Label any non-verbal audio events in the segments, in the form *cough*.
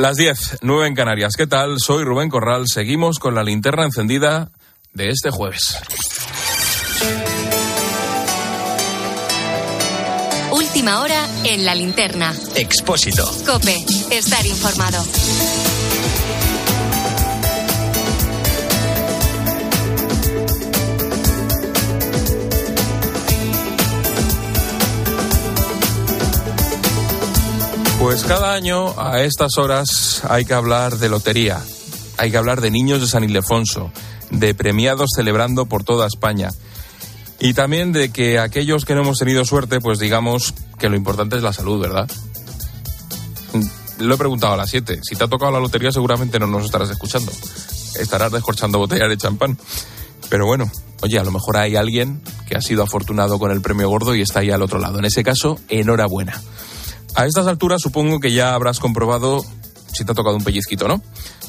Las 10, 9 en Canarias. ¿Qué tal? Soy Rubén Corral. Seguimos con la linterna encendida de este jueves. Última hora en la linterna. Expósito. Cope, estar informado. Pues cada año a estas horas hay que hablar de lotería, hay que hablar de niños de San Ildefonso, de premiados celebrando por toda España. Y también de que aquellos que no hemos tenido suerte, pues digamos que lo importante es la salud, ¿verdad? Lo he preguntado a las 7. Si te ha tocado la lotería, seguramente no nos estarás escuchando. Estarás descorchando botellas de champán. Pero bueno, oye, a lo mejor hay alguien que ha sido afortunado con el premio gordo y está ahí al otro lado. En ese caso, enhorabuena. A estas alturas supongo que ya habrás comprobado si te ha tocado un pellizquito, ¿no?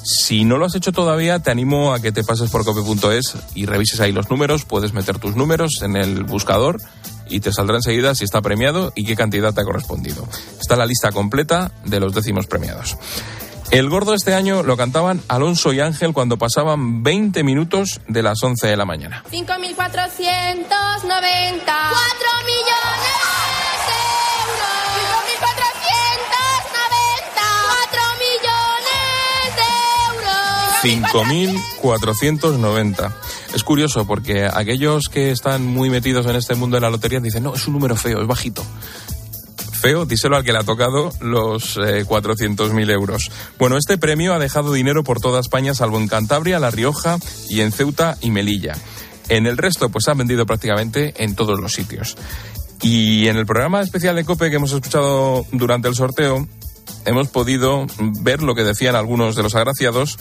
Si no lo has hecho todavía, te animo a que te pases por cope.es y revises ahí los números. Puedes meter tus números en el buscador y te saldrá enseguida si está premiado y qué cantidad te ha correspondido. Está la lista completa de los décimos premiados. El gordo este año lo cantaban Alonso y Ángel cuando pasaban 20 minutos de las 11 de la mañana. 5.490. 4 millones 5.490. Es curioso porque aquellos que están muy metidos en este mundo de la lotería dicen, no, es un número feo, es bajito. Feo, díselo al que le ha tocado los eh, 400.000 euros. Bueno, este premio ha dejado dinero por toda España, salvo en Cantabria, La Rioja y en Ceuta y Melilla. En el resto, pues han vendido prácticamente en todos los sitios. Y en el programa especial de COPE que hemos escuchado durante el sorteo, hemos podido ver lo que decían algunos de los agraciados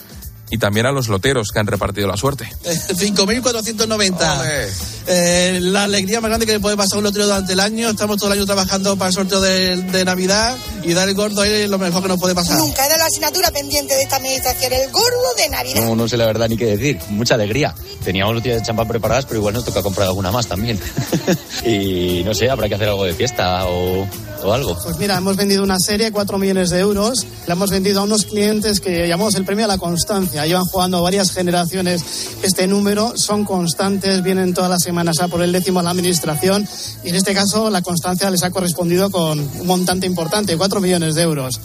y también a los loteros que han repartido la suerte. 5.490. Eh, la alegría más grande que le puede pasar a un lotero durante el año. Estamos todo el año trabajando para el sorteo de, de Navidad y dar el gordo ahí es lo mejor que nos puede pasar. Nunca era la asignatura pendiente de esta administración, el gordo de Navidad. No, no sé la verdad ni qué decir. Mucha alegría. Teníamos botellas de champán preparadas, pero igual nos toca comprar alguna más también. *laughs* y no sé, habrá que hacer algo de fiesta o, o algo. Pues mira, hemos vendido una serie, 4 millones de euros. La hemos vendido a unos clientes que llamamos el premio a la constancia. Llevan jugando varias generaciones este número, son constantes, vienen todas las semanas a por el décimo a la administración y en este caso la constancia les ha correspondido con un montante importante, 4 millones de euros.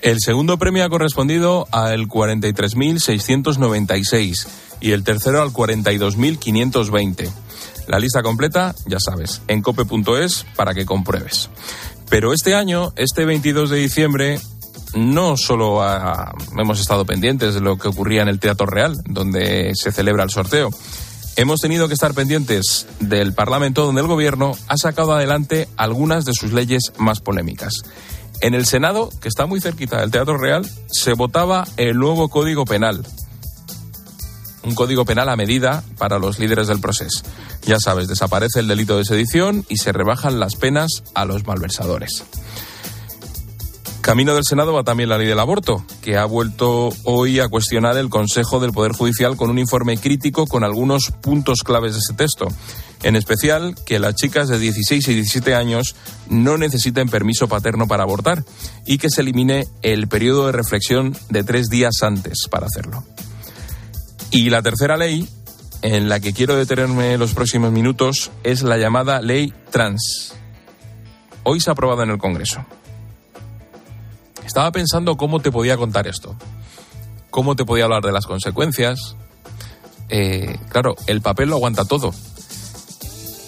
El segundo premio ha correspondido al 43.696 y el tercero al 42.520. La lista completa, ya sabes, en cope.es para que compruebes. Pero este año, este 22 de diciembre, no solo hemos estado pendientes de lo que ocurría en el Teatro Real, donde se celebra el sorteo. Hemos tenido que estar pendientes del Parlamento, donde el Gobierno ha sacado adelante algunas de sus leyes más polémicas. En el Senado, que está muy cerquita del Teatro Real, se votaba el nuevo Código Penal. Un código penal a medida para los líderes del proceso. Ya sabes, desaparece el delito de sedición y se rebajan las penas a los malversadores. Camino del Senado va también la ley del aborto, que ha vuelto hoy a cuestionar el Consejo del Poder Judicial con un informe crítico con algunos puntos claves de ese texto. En especial, que las chicas de 16 y 17 años no necesiten permiso paterno para abortar y que se elimine el periodo de reflexión de tres días antes para hacerlo. Y la tercera ley, en la que quiero detenerme los próximos minutos, es la llamada ley trans. Hoy se ha aprobado en el Congreso. Estaba pensando cómo te podía contar esto, cómo te podía hablar de las consecuencias. Eh, claro, el papel lo aguanta todo,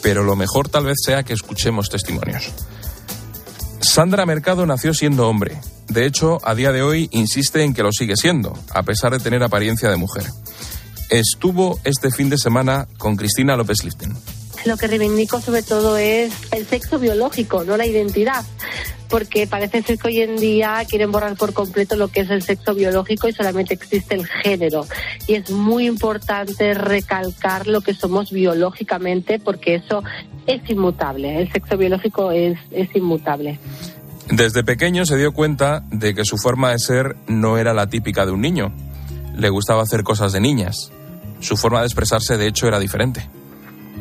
pero lo mejor tal vez sea que escuchemos testimonios. Sandra Mercado nació siendo hombre. De hecho, a día de hoy insiste en que lo sigue siendo, a pesar de tener apariencia de mujer. Estuvo este fin de semana con Cristina López Liften. Lo que reivindico sobre todo es el sexo biológico, no la identidad, porque parece ser que hoy en día quieren borrar por completo lo que es el sexo biológico y solamente existe el género. Y es muy importante recalcar lo que somos biológicamente porque eso es inmutable, el sexo biológico es, es inmutable. Desde pequeño se dio cuenta de que su forma de ser no era la típica de un niño. Le gustaba hacer cosas de niñas. Su forma de expresarse, de hecho, era diferente.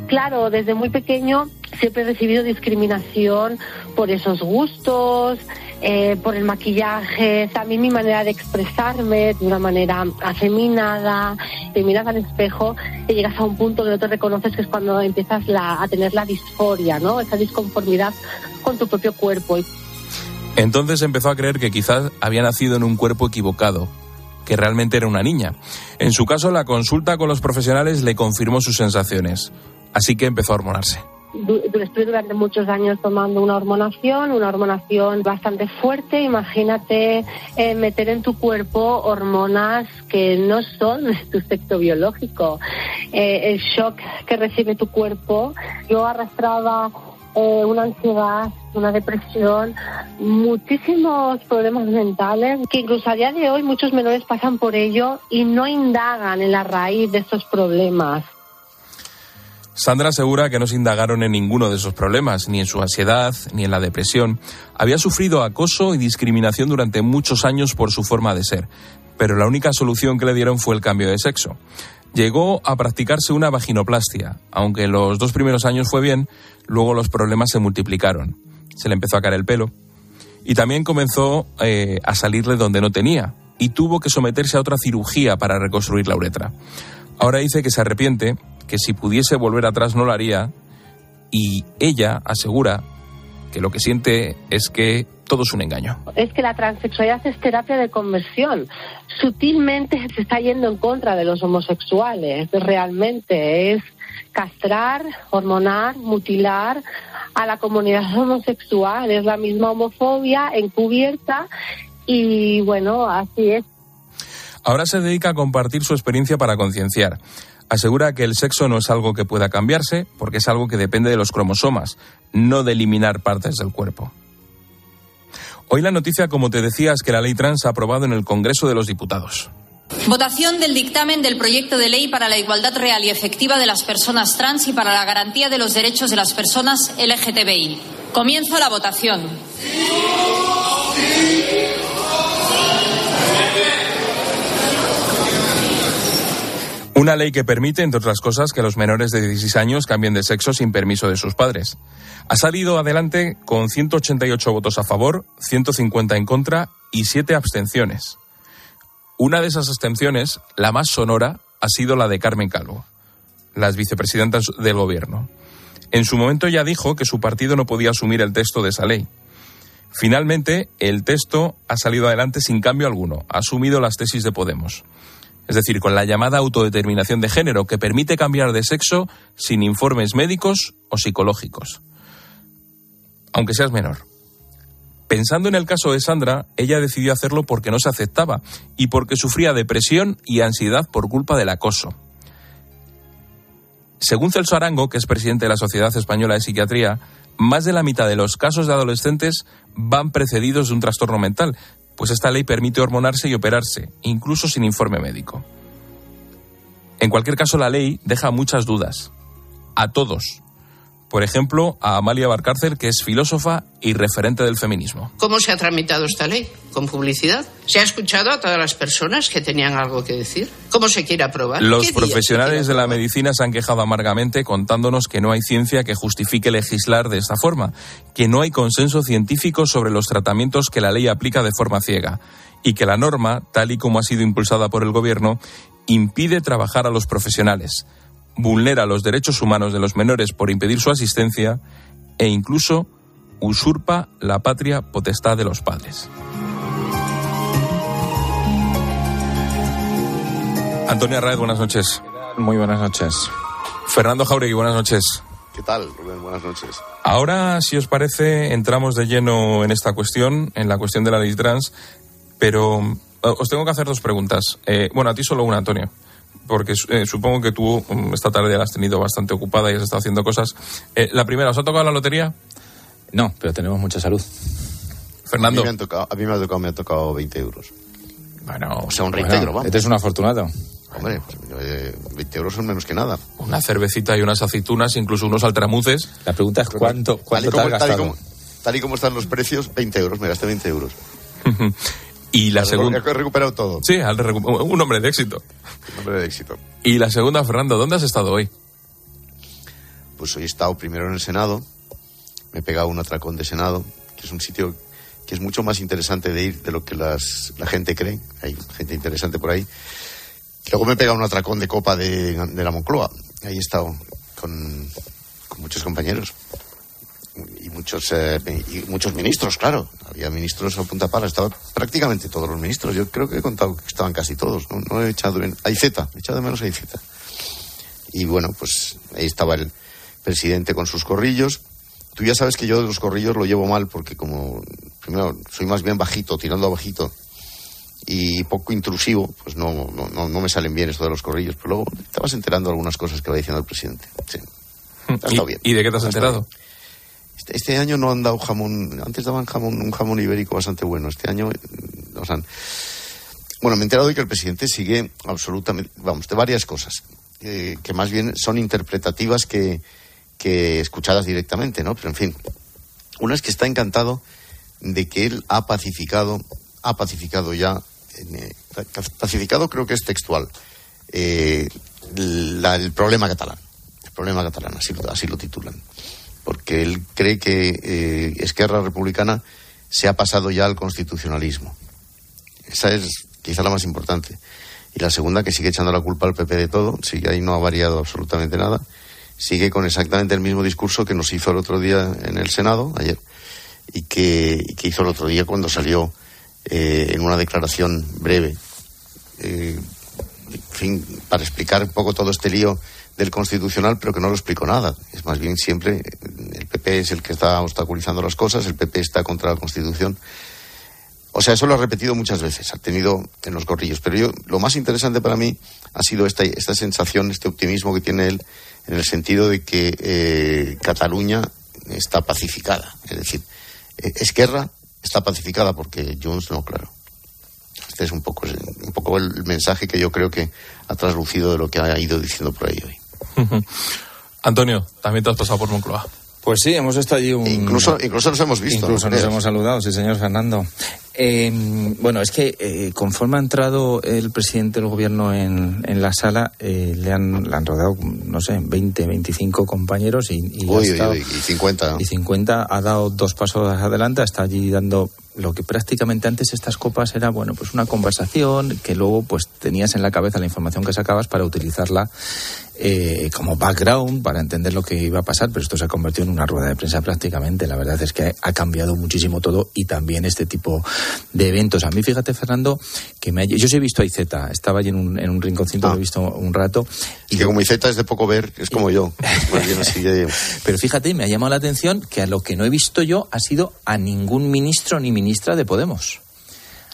Claro, desde muy pequeño siempre he recibido discriminación por esos gustos, eh, por el maquillaje, también mi manera de expresarme de una manera afeminada, te miras al espejo y llegas a un punto que no te reconoces, que es cuando empiezas la- a tener la disforia, ¿no? Esa disconformidad con tu propio cuerpo. Entonces empezó a creer que quizás había nacido en un cuerpo equivocado, que realmente era una niña. En su caso, la consulta con los profesionales le confirmó sus sensaciones, así que empezó a hormonarse. Estuve durante muchos años tomando una hormonación, una hormonación bastante fuerte. Imagínate eh, meter en tu cuerpo hormonas que no son tu sexo biológico. Eh, el shock que recibe tu cuerpo. Yo arrastraba eh, una ansiedad, una depresión, muchísimos problemas mentales que incluso a día de hoy muchos menores pasan por ello y no indagan en la raíz de estos problemas. Sandra asegura que no se indagaron en ninguno de esos problemas, ni en su ansiedad, ni en la depresión. Había sufrido acoso y discriminación durante muchos años por su forma de ser, pero la única solución que le dieron fue el cambio de sexo. Llegó a practicarse una vaginoplastia, aunque los dos primeros años fue bien, luego los problemas se multiplicaron. Se le empezó a caer el pelo y también comenzó eh, a salirle donde no tenía y tuvo que someterse a otra cirugía para reconstruir la uretra. Ahora dice que se arrepiente, que si pudiese volver atrás no lo haría y ella asegura que lo que siente es que todo es un engaño. es que la transexualidad es terapia de conversión. Sutilmente se está yendo en contra de los homosexuales, realmente. Es castrar, hormonar, mutilar a la comunidad *laughs* homosexual. Es la misma homofobia encubierta y bueno, así es. Ahora se dedica a compartir su experiencia para concienciar. Asegura que el sexo no es algo que pueda cambiarse porque es algo que depende de los cromosomas, no de eliminar partes del cuerpo. Hoy la noticia, como te decía, es que la ley trans ha aprobado en el Congreso de los Diputados. Votación del dictamen del proyecto de ley para la igualdad real y efectiva de las personas trans y para la garantía de los derechos de las personas LGTBI. Comienzo la votación. Una ley que permite, entre otras cosas, que los menores de 16 años cambien de sexo sin permiso de sus padres. Ha salido adelante con 188 votos a favor, 150 en contra y 7 abstenciones. Una de esas abstenciones, la más sonora, ha sido la de Carmen Calvo, las vicepresidentas del gobierno. En su momento ya dijo que su partido no podía asumir el texto de esa ley. Finalmente, el texto ha salido adelante sin cambio alguno, ha asumido las tesis de Podemos. Es decir, con la llamada autodeterminación de género, que permite cambiar de sexo sin informes médicos o psicológicos. Aunque seas menor. Pensando en el caso de Sandra, ella decidió hacerlo porque no se aceptaba y porque sufría depresión y ansiedad por culpa del acoso. Según Celso Arango, que es presidente de la Sociedad Española de Psiquiatría, más de la mitad de los casos de adolescentes van precedidos de un trastorno mental, pues esta ley permite hormonarse y operarse, incluso sin informe médico. En cualquier caso, la ley deja muchas dudas. A todos. Por ejemplo, a Amalia Barcárcel, que es filósofa y referente del feminismo. ¿Cómo se ha tramitado esta ley? ¿Con publicidad? ¿Se ha escuchado a todas las personas que tenían algo que decir? ¿Cómo se quiere aprobar? Los ¿Qué día se profesionales de la medicina se han quejado amargamente contándonos que no hay ciencia que justifique legislar de esta forma, que no hay consenso científico sobre los tratamientos que la ley aplica de forma ciega y que la norma, tal y como ha sido impulsada por el Gobierno, impide trabajar a los profesionales, vulnera los derechos humanos de los menores por impedir su asistencia e incluso usurpa la patria potestad de los padres. Antonio Arraez, buenas noches. Muy buenas noches. Fernando Jauregui, buenas noches. ¿Qué tal, Rubén? Buenas noches. Ahora, si os parece, entramos de lleno en esta cuestión, en la cuestión de la ley trans, pero eh, os tengo que hacer dos preguntas. Eh, bueno, a ti solo una, Antonio, porque eh, supongo que tú mm, esta tarde la has tenido bastante ocupada y has estado haciendo cosas. Eh, la primera, ¿os ha tocado la lotería? No, pero tenemos mucha salud. Fernando. A mí me, han tocado, a mí me ha tocado, me ha tocado 20 euros. Bueno, O sea, un Bueno, reintegro, vamos. este es un afortunado. Hombre, pues, eh, 20 euros son menos que nada. Una cervecita y unas aceitunas, incluso unos altramuces. La pregunta es cuánto, Tal y, cuánto te como, has tal, y gastado. como, tal y como están los precios, 20 euros. Me gasté 20 euros. *laughs* y la segunda... He recuperado todo. Sí, un hombre de éxito. Un hombre de éxito. Y la segunda, Fernando, ¿dónde has estado hoy? Pues hoy he estado primero en el Senado. Me he pegado un atracón de Senado, que es un sitio que es mucho más interesante de ir de lo que las, la gente cree. Hay gente interesante por ahí. Luego me he pegado un atracón de copa de, de la Moncloa. Ahí he estado con, con muchos compañeros y muchos eh, y muchos ministros, claro. Había ministros a punta pala, estaban prácticamente todos los ministros. Yo creo que he contado que estaban casi todos. No, no he echado en. Hay Z, he echado de menos a Z. Y bueno, pues ahí estaba el presidente con sus corrillos. Tú ya sabes que yo de los corrillos lo llevo mal porque como primero soy más bien bajito, tirando a bajito y poco intrusivo, pues no, no, no, me salen bien esto de los corrillos. Pero luego vas enterando algunas cosas que va diciendo el presidente. Sí. Ha estado ¿Y, bien. y de qué te has enterado? bien. Este, este año no han dado jamón. Antes daban jamón, un jamón ibérico bastante bueno. Este año mm, nos han. Bueno, me he enterado de que el presidente sigue absolutamente. Vamos, de varias cosas. eh, que más bien son interpretativas que, que escuchadas directamente, ¿no? Pero en fin. Una es que está encantado de que él ha pacificado. Ha pacificado ya. eh, pacificado creo que es textual. eh, la- el problema catalán. El problema catalán, así, así lo titulan porque él cree que eh, Esquerra Republicana se ha pasado ya al constitucionalismo. Esa es quizá la más importante. Y la segunda, que sigue echando la culpa al PP de todo, sigue ahí no ha variado absolutamente nada, sigue con exactamente el mismo discurso que nos hizo el otro día en el Senado, ayer, y que, hizo el otro día cuando salió eh, en una declaración breve, eh, en fin, para explicar un poco todo este lío del constitucional, pero que no lo explicó nada. Es más bien siempre el PP es el que está obstaculizando las cosas, el PP está contra la Constitución. O sea, eso lo ha repetido muchas veces, ha tenido en los gorrillos. Pero yo, lo más interesante para mí ha sido esta, esta sensación, este optimismo que tiene él, en el sentido de que eh, Cataluña está pacificada. Es decir, eh, Esquerra está pacificada porque Junts no, claro. Este es un poco, un poco el mensaje que yo creo que ha traslucido de lo que ha ido diciendo por ahí hoy. *laughs* Antonio, también te has pasado por Moncloa. Pues sí, hemos estado allí un... Incluso, incluso nos hemos visto. Incluso ¿no nos hemos saludado, sí, señor Fernando. Eh, bueno, es que eh, conforme ha entrado el presidente del gobierno en, en la sala, eh, le, han, le han rodeado, no sé, 20, 25 compañeros y, y ha Uy, uy, estado- uy, y 50. y 50 ha dado dos pasos adelante, está allí dando lo que prácticamente antes estas copas era, bueno, pues una conversación que luego pues tenías en la cabeza la información que sacabas para utilizarla eh, como background para entender lo que iba a pasar, pero esto se ha convertido en una rueda de prensa prácticamente. La verdad es que ha cambiado muchísimo todo y también este tipo de eventos. A mí, fíjate, Fernando, que me ha- yo sí he visto a Izeta, estaba allí en un, en un rinconcito, lo he visto un rato. Y que como Iceta es de poco ver, es como yo. *laughs* Pero fíjate, me ha llamado la atención que a lo que no he visto yo ha sido a ningún ministro ni ministra de Podemos.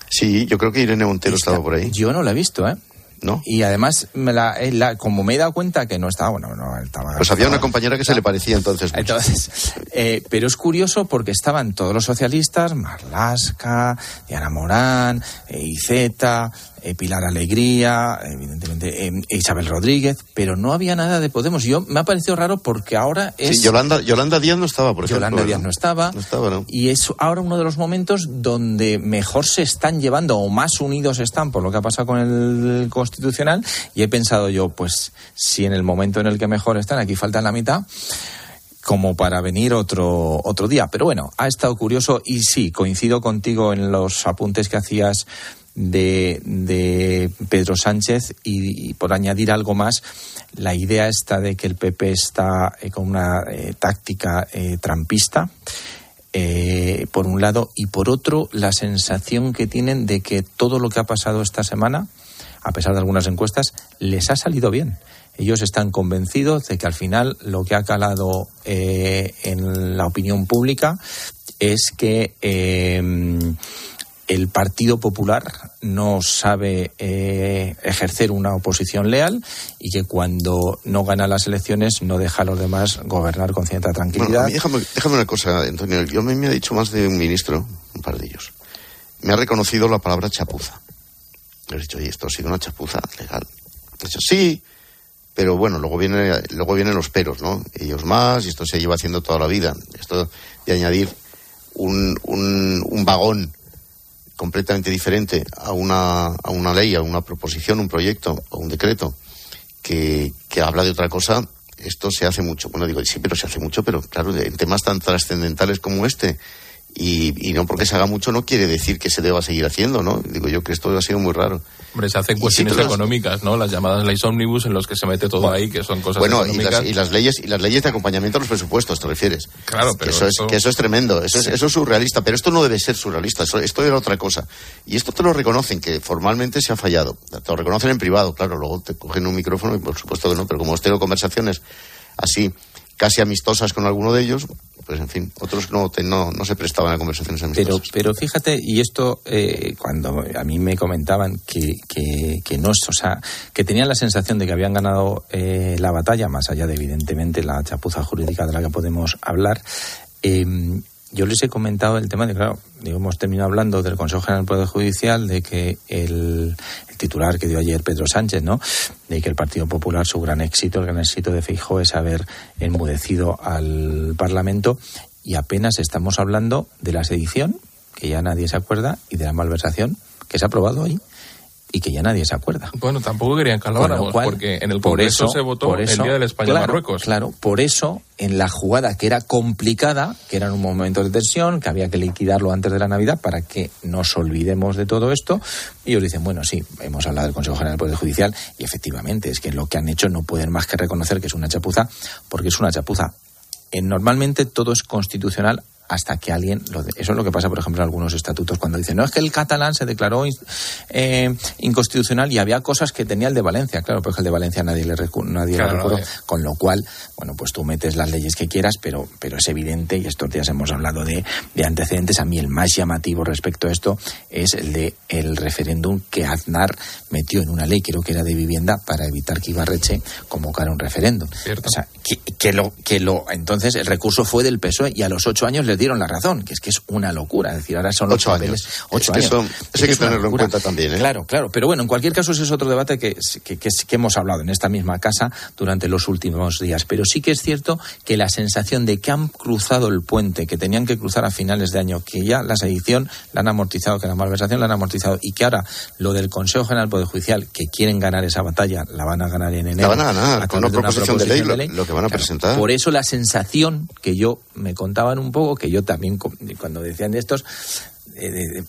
Sí, yo creo que Irene Montero estaba por ahí. Yo no la he visto, ¿eh? ¿No? Y además, me la, eh, la- como me he dado cuenta que no estaba, bueno, no estaba. Pues había una compañera que se le parecía entonces. mucho. Entonces, *laughs* eh, pero es curioso porque estaban todos los socialistas, Marlasca, Diana Morán, eh, Iceta, eh, Pilar Alegría, evidentemente eh, Isabel Rodríguez, pero no había nada de Podemos. Yo me ha parecido raro porque ahora es Sí, Yolanda, Yolanda Díaz no estaba, por ejemplo. Yolanda Díaz ¿no? estaba. No estaba, ¿no? Y es ahora uno de los momentos donde mejor se están llevando o más unidos están por lo que ha pasado con el constitucional. Y he pensado yo, pues si en el momento en el que mejor están, aquí faltan la mitad como para venir otro otro día. Pero bueno, ha estado curioso y sí, coincido contigo en los apuntes que hacías de, Pedro Sánchez y, por añadir algo más, la idea está de que el PP está eh, con una eh, táctica eh, trampista. eh, por un lado, y por otro, la sensación que tienen de que todo lo que ha pasado esta semana, a pesar de algunas encuestas, les ha salido bien. Ellos están convencidos de que al final lo que ha calado en la opinión pública es que el Partido Popular no sabe eh, ejercer una oposición leal y que cuando no gana las elecciones no deja a los demás gobernar con cierta Bueno, tranquilidad. a mí déjame, déjame una cosa, Antonio. Yo me, me ha dicho más de un ministro, un par de ellos. Me ha reconocido la palabra chapuza. Le he dicho, oye, esto ha sido una chapuza legal. He dicho, sí, pero bueno, luego, viene, luego vienen los peros, ¿no? Ellos más, y esto se lleva haciendo toda la vida. Esto de añadir un, un, un vagón completamente diferente a una, a una ley, a una proposición, un proyecto o un decreto que, que habla de otra cosa, esto se hace mucho. Bueno, digo, sí, pero se hace mucho, pero claro, en temas tan trascendentales como este Y, y no porque se haga mucho no quiere decir que se deba seguir haciendo, ¿no? Digo yo que esto ha sido muy raro. Hombre, se hacen cuestiones sí, las- económicas, ¿no? Las llamadas leyes ómnibus en los que se mete todo ahí, que son cosas Bueno, y económicas. las, y las leyes y las leyes de acompañamiento a los presupuestos, ¿te refieres? Claro, Que pero eso, eso- es, que eso es tremendo, eso, es, eso es surrealista, pero esto no debe ser surrealista, eso- esto era otra cosa. Y esto te lo reconocen, que formalmente se ha fallado. Te lo reconocen en privado, claro, luego te cogen un micrófono y por supuesto que no, pero como has tenido conversaciones así, casi amistosas con alguno de ellos, pues en fin, otros no, no, no se prestaban a conversaciones Pero, amistosas. pero fíjate, y esto eh, cuando a mí me comentaban que, que, que no, o sea, que tenían la sensación de que habían ganado eh, la batalla, más allá de evidentemente la chapuza jurídica de la que podemos hablar, eh, yo les he comentado el tema de, claro, digo, hemos terminado hablando del Consejo General del Poder Judicial, de que el, titular que dio ayer Pedro Sánchez, ¿no? De que el Partido Popular, su gran éxito, el gran éxito de Feijóo es haber enmudecido al Parlamento y apenas estamos hablando de la sedición, que ya nadie se acuerda, y de la malversación, que se ha aprobado hoy y que ya nadie se acuerda. Bueno, tampoco querían que habláramos, cual, porque en el por Congreso eso- se votó por el eso, día del España-Marruecos. Claro, por eso, en la jugada que era complicada, que era en un momento de tensión, que había que liquidarlo antes de la Navidad para que nos olvidemos de todo esto, y ellos dicen, bueno, sí, hemos hablado del Consejo General del Poder Judicial, y efectivamente, es que lo que han hecho no pueden más que reconocer que es una chapuza, porque es una chapuza. Normalmente todo es constitucional hasta que alguien lo de- eso es lo que pasa por ejemplo en algunos estatutos cuando dicen no es que el catalán se declaró eh, inconstitucional y había cosas que tenía el de Valencia claro pero es que el de Valencia nadie le recu- nadie Claro, lo recurrió eh. con lo cual bueno pues tú metes las leyes que quieras pero pero es evidente y estos días hemos hablado de, de antecedentes a mí el más llamativo respecto a esto es el de el referéndum que Aznar metió en una ley creo que era de vivienda para evitar que Ibarreche convocara un referéndum. O sea que, que lo que lo entonces el recurso fue del PSOE y a los ocho años les dieron la razón que es que es una locura es decir ahora son los Ocho papeles años. ocho Es que años eso- Es eso hay que tenerlo en cuenta también, ¿eh? claro claro pero bueno en cualquier caso ese es otro debate que, que, que- que hemos hablado en esta misma casa durante los últimos días pero sí que es cierto que la sensación de que han cruzado el puente que tenían que cruzar a finales de año que ya la sedición la han amortizado que la malversación la han amortizado y que ahora lo del Consejo General Poder Judicial que quieren ganar esa batalla la van a ganar en enero La van a ganar con una de proposición de ley, lo- lo que van a Claro, presentar. Por eso la sensación que yo me contaban un poco, que yo también cuando decían estos, eh,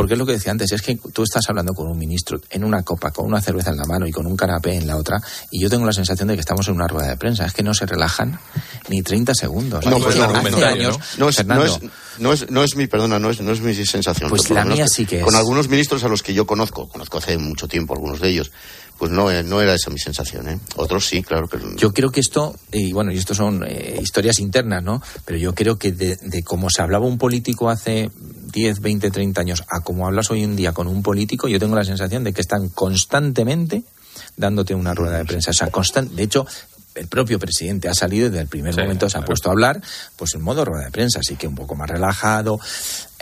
porque es lo que decía antes, es que tú estás hablando con un ministro en una copa, con una cerveza en la mano y con un canapé en la otra, y yo tengo la sensación de que estamos en una rueda de prensa, es que no se relajan ni 30 segundos. No, pues no, años, no es, no, Fernando, es, no, es, no es mi, perdona, no es, no es mi sensación. Pues la mía sí que es. Con algunos ministros a los que yo conozco, conozco hace mucho tiempo algunos de ellos, pues no, eh, no era esa mi sensación, ¿eh? Otros sí, claro que... Yo creo que esto, y bueno, y esto son eh, historias internas, ¿no? Pero yo creo que de, de cómo se hablaba un político hace 10, 20, 30 años a cómo hablas hoy en día con un político, yo tengo la sensación de que están constantemente dándote una rueda de prensa. O sea, constan- de hecho, el propio presidente ha salido y desde el primer Sí, momento se ha claro. puesto a hablar, pues en modo rueda de prensa, así que un poco más relajado.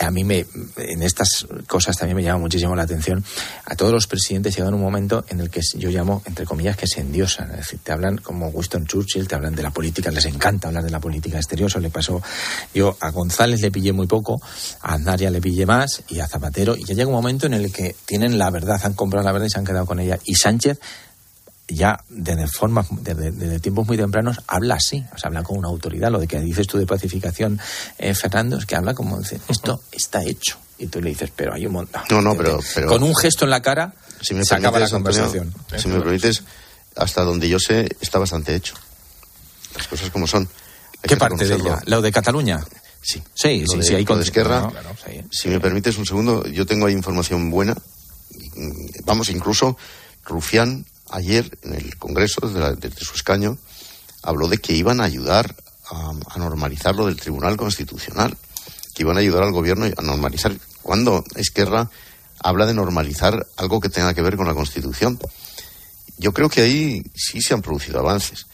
A mí me, en estas cosas también me llama muchísimo la atención. A todos los presidentes llega un momento en el que yo llamo, entre comillas, que se endiosan. Es decir, te hablan como Winston Churchill, te hablan de la política, les encanta hablar de la política exterior. Eso le pasó. Yo a González le pillé muy poco, a Aznar ya le pillé más y a Zapatero. Y ya llega un momento en el que tienen la verdad, han comprado la verdad y se han quedado con ella. Y Sánchez ya desde formas desde, desde tiempos muy tempranos habla así, o sea, habla con una autoridad. Lo de que dices tú de pacificación, eh, Fernando, es que habla como dice, esto está hecho. Y tú le dices, pero hay un montón. No, no, pero- pero- con un gesto en la cara Si me se acaba la Antonio, conversación. si me permites, hasta donde yo sé, está bastante hecho. Las cosas como son. Hay ¿Qué parte de ella? ¿Lo de Cataluña? Sí. Sí, Lo sí, de- sí, hay lo de con- Esquerra, no, claro, sí. Si me permites un segundo, yo tengo ahí información buena. Vamos, incluso Rufián ayer en el Congreso, desde, la- desde su escaño, habló de que iban a ayudar a, a normalizar lo del Tribunal Constitucional, que iban a ayudar al gobierno a normalizar. Cuando Esquerra habla de normalizar algo que tenga que ver con la Constitución, yo creo que ahí sí se han producido avances.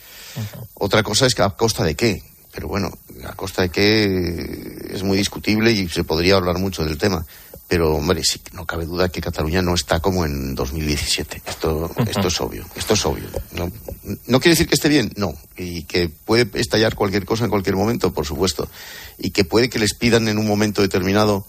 Otra cosa es que a costa de qué. Pero bueno, a costa de qué es muy discutible y se podría hablar mucho del tema. Pero, hombre, sí, no cabe duda que Cataluña no está como en 2017. Esto, esto es obvio. Esto es obvio. No, no quiere decir que esté bien, no. Y que puede estallar cualquier cosa en cualquier momento, por supuesto. Y que puede que les pidan en un momento determinado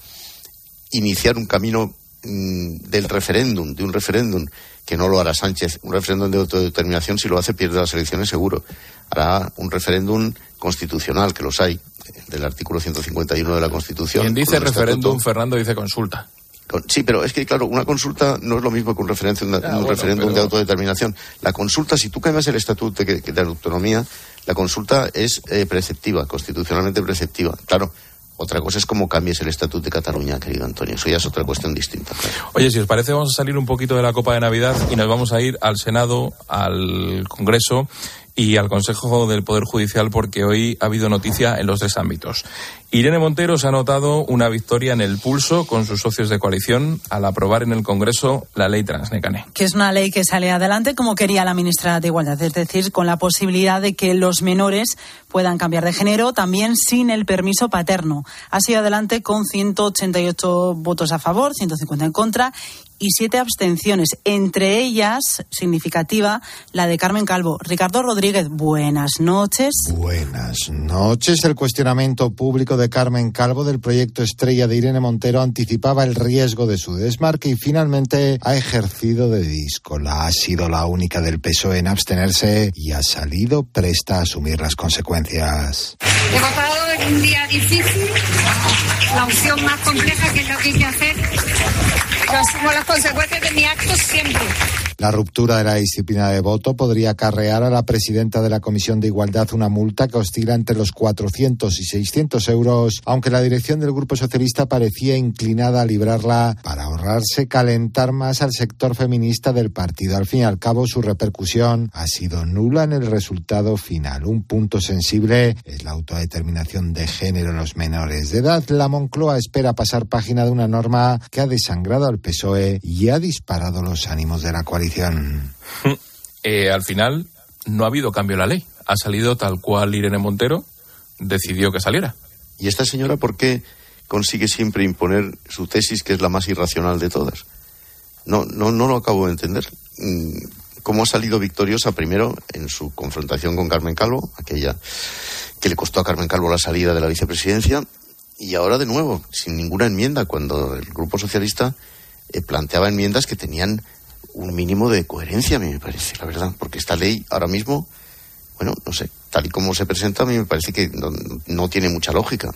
iniciar un camino mm, del referéndum, de un referéndum, que no lo hará Sánchez. Un referéndum de autodeterminación, si lo hace, pierde las elecciones seguro. Hará un referéndum constitucional, que los hay. Del artículo 151 de la Constitución. Quien dice referéndum. Fernando dice consulta. Con- Sí, pero es que, claro, una consulta no es lo mismo que un referéndum, un bueno, referéndum pero- de autodeterminación. La consulta, si tú cambias el estatuto de, de autonomía, la consulta es eh, preceptiva, constitucionalmente preceptiva. Claro, otra cosa es cómo cambies el estatuto de Cataluña, querido Antonio. Eso ya es otra cuestión distinta. claro. Oye, si os parece, vamos a salir un poquito de la Copa de Navidad y nos vamos a ir al Senado, al Congreso y al Consejo del Poder Judicial porque hoy ha habido noticia en los tres ámbitos. Irene Montero se ha notado una victoria en el pulso con sus socios de coalición al aprobar en el Congreso la ley Transnecane. que es una ley que sale adelante como quería la ministra de Igualdad, es decir, con la posibilidad de que los menores puedan cambiar de género también sin el permiso paterno. Ha sido adelante con 188 votos a favor, 150 en contra y siete abstenciones, entre ellas significativa la de Carmen Calvo. Ricardo Rodríguez, buenas noches. Buenas noches. El cuestionamiento público de Carmen Calvo del proyecto Estrella de Irene Montero anticipaba el riesgo de su desmarque y finalmente ha ejercido de díscola. Ha sido la única del PSOE en abstenerse y ha salido presta a asumir las consecuencias. He votado en un día difícil, la opción más compleja que es lo que hay que hacer. Yo asumo las consecuencias de mi acto siempre. La ruptura de la disciplina de voto podría acarrear a la presidenta de la Comisión de Igualdad una multa que oscila entre los 400 y 600 euros, aunque la dirección del Grupo Socialista parecía inclinada a librarla para ahorrarse calentar más al sector feminista del partido. Al fin y al cabo, su repercusión ha sido nula en el resultado final. Un punto sensible es la autodeterminación de género en los menores de edad. La Moncloa espera pasar página de una norma que ha desangrado al PSOE y ha disparado los ánimos de la coalición. *laughs* Eh, al final no ha habido cambio en la ley. Ha salido tal cual Irene Montero decidió que saliera. ¿Y esta señora por qué consigue siempre imponer su tesis, que es la más irracional de todas? No, no, no lo acabo de entender. Mm, ¿Cómo ha salido victoriosa primero en su confrontación con Carmen Calvo, aquella que le costó a Carmen Calvo la salida de la vicepresidencia, y ahora de nuevo, sin ninguna enmienda, cuando el Grupo Socialista eh, planteaba enmiendas que tenían un mínimo de coherencia, a mí me parece, la verdad, porque esta ley ahora mismo, bueno, no sé, tal y como se presenta, a mí me parece que no, tiene mucha lógica.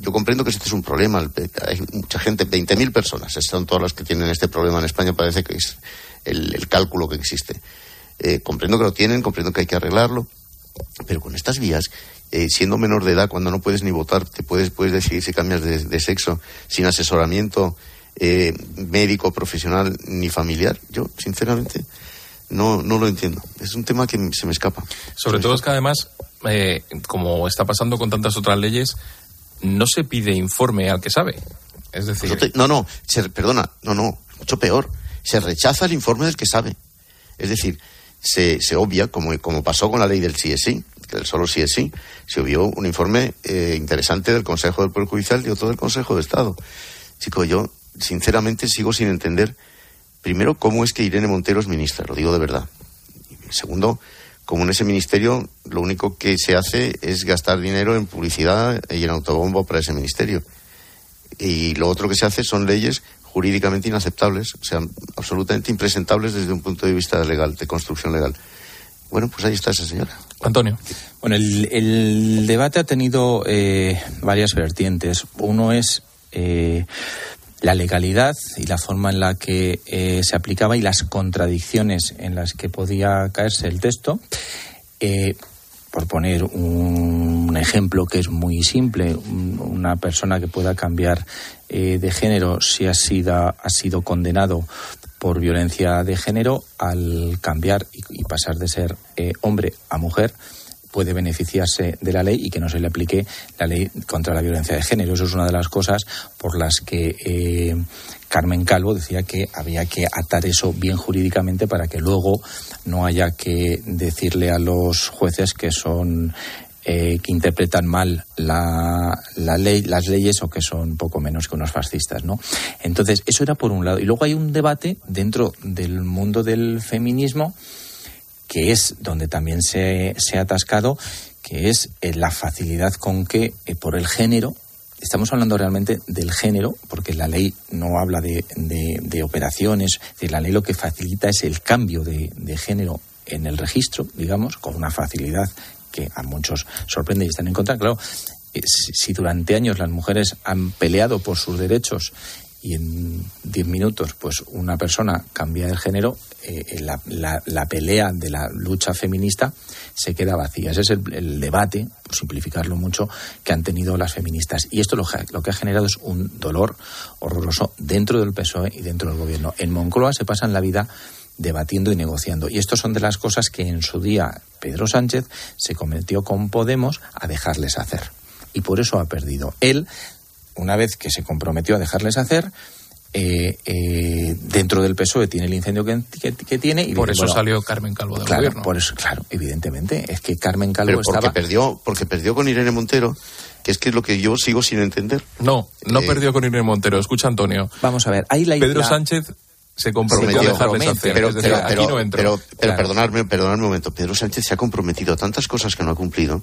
Yo comprendo que este es un problema, hay mucha gente, 20.000 personas, son todas las que tienen este problema en España, parece que es el, cálculo que existe. Eh, comprendo que lo tienen, comprendo que hay que arreglarlo, pero con estas vías, eh, siendo menor de edad, cuando no puedes ni votar, te puedes, puedes decidir si cambias de sexo, sin asesoramiento eh, médico, profesional ni familiar, yo sinceramente no, no lo entiendo. Es un tema que se me escapa. Sobre todo es que además, eh, como está pasando con tantas otras leyes, no se pide informe al que sabe. Es decir, No, te- no, no, se- perdona, no, no, mucho peor. Se rechaza el informe del que sabe. Es decir, se, se obvia, como, como pasó con la ley del sí es sí, que del solo sí es sí, se obvió un informe eh, interesante del Consejo del Poder Judicial y otro del Consejo de Estado. Chico, yo sinceramente sigo sin entender, primero, cómo es que Irene Montero es ministra, lo digo de verdad. Y segundo, cómo en ese ministerio lo único que se hace es gastar dinero en publicidad y en autobombo para ese ministerio y lo otro que se hace son leyes jurídicamente inaceptables, o sea, absolutamente impresentables desde un punto de vista legal, de construcción legal. Bueno, pues ahí está esa señora. Antonio. Bueno, el, el debate ha tenido eh, varias vertientes. Uno es eh, la legalidad y la forma en la que eh, se aplicaba y las contradicciones en las que podía caerse el texto. Eh, por poner un, ejemplo que es muy simple, un- una persona que pueda cambiar eh, de género si ha sido, ha sido condenado por violencia de género, al cambiar y, pasar de ser hombre a mujer, puede beneficiarse de la ley y que no se le aplique la ley contra la violencia de género. Eso es una de las cosas por las que eh, Carmen Calvo decía que había que atar eso bien jurídicamente para que luego no haya que decirle a los jueces que son eh, que interpretan mal la, la ley, las leyes o que son poco menos que unos fascistas, ¿no? Entonces, eso era por un lado. Y luego hay un debate dentro del mundo del feminismo que es donde también se, se ha atascado, que es eh, la facilidad con que eh, por el género, estamos hablando realmente del género, porque la ley no habla de, de- de operaciones, es decir, la ley lo que facilita es el cambio de, de género en el registro, digamos, con una facilidad que a muchos sorprende y están en contra. Claro, eh, si durante años las mujeres han peleado por sus derechos y en 10 minutos pues una persona cambia de género, eh, la, la- la pelea de la lucha feminista se queda vacía. Ese es el, el debate, por simplificarlo mucho, que han tenido las feministas. Y esto lo, que ha generado es un dolor horroroso dentro del PSOE y dentro del gobierno. En Moncloa se pasan la vida debatiendo y negociando. Y esto son de las cosas que en su día Pedro Sánchez se cometió con Podemos a dejarles hacer. Y por eso ha perdido. Él, una vez que se comprometió a dejarles hacer, eh, eh, dentro del PSOE tiene el incendio que, que- que tiene. Y Por dice, eso bueno, salió Carmen Calvo del claro, gobierno. Por eso, claro, evidentemente. Es que Carmen Calvo Pero porque estaba. perdió, porque perdió con Irene Montero, que es que es lo que yo sigo sin entender. No, no Eh, perdió con Irene Montero. Escucha, Antonio. Vamos a ver, ahí la Pedro la- Sánchez se comprometió a Prometió. dejarles hacer. Pero, decir, pero, aquí pero, no entró. pero, pero Claro. perdonadme, perdonadme un momento. Pedro Sánchez se ha comprometido a tantas cosas que no ha cumplido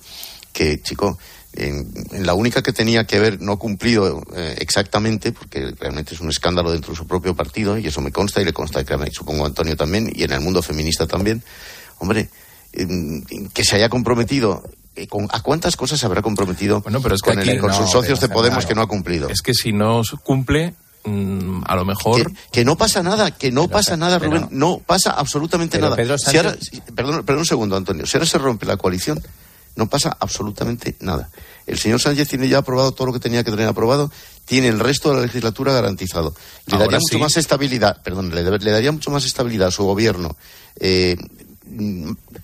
que, chico, en, en la única que tenía que haber no cumplido eh, exactamente, porque realmente es un escándalo dentro de su propio partido, y eso me consta y le consta, supongo a Antonio también, y en el mundo feminista también, hombre, en que se haya comprometido. eh, con- ¿A cuántas cosas se habrá comprometido Bueno, pero es que con, el- con no, sus socios de Podemos que no ha cumplido? Es que si no cumple, mm, a lo mejor. Que, que no pasa nada, que no Pero, pasa nada, pero- Rubén, no pasa absolutamente nada. Pedro Si Sánchez- ahora- si- perdón, perdón un segundo, Antonio. Si ahora se rompe la coalición, no pasa absolutamente nada. El señor Sánchez tiene ya aprobado todo lo que tenía que tener aprobado, tiene el resto de la legislatura garantizado. Le Ahora daría sí. mucho más estabilidad, perdón, le, le daría mucho más estabilidad a su gobierno. eh,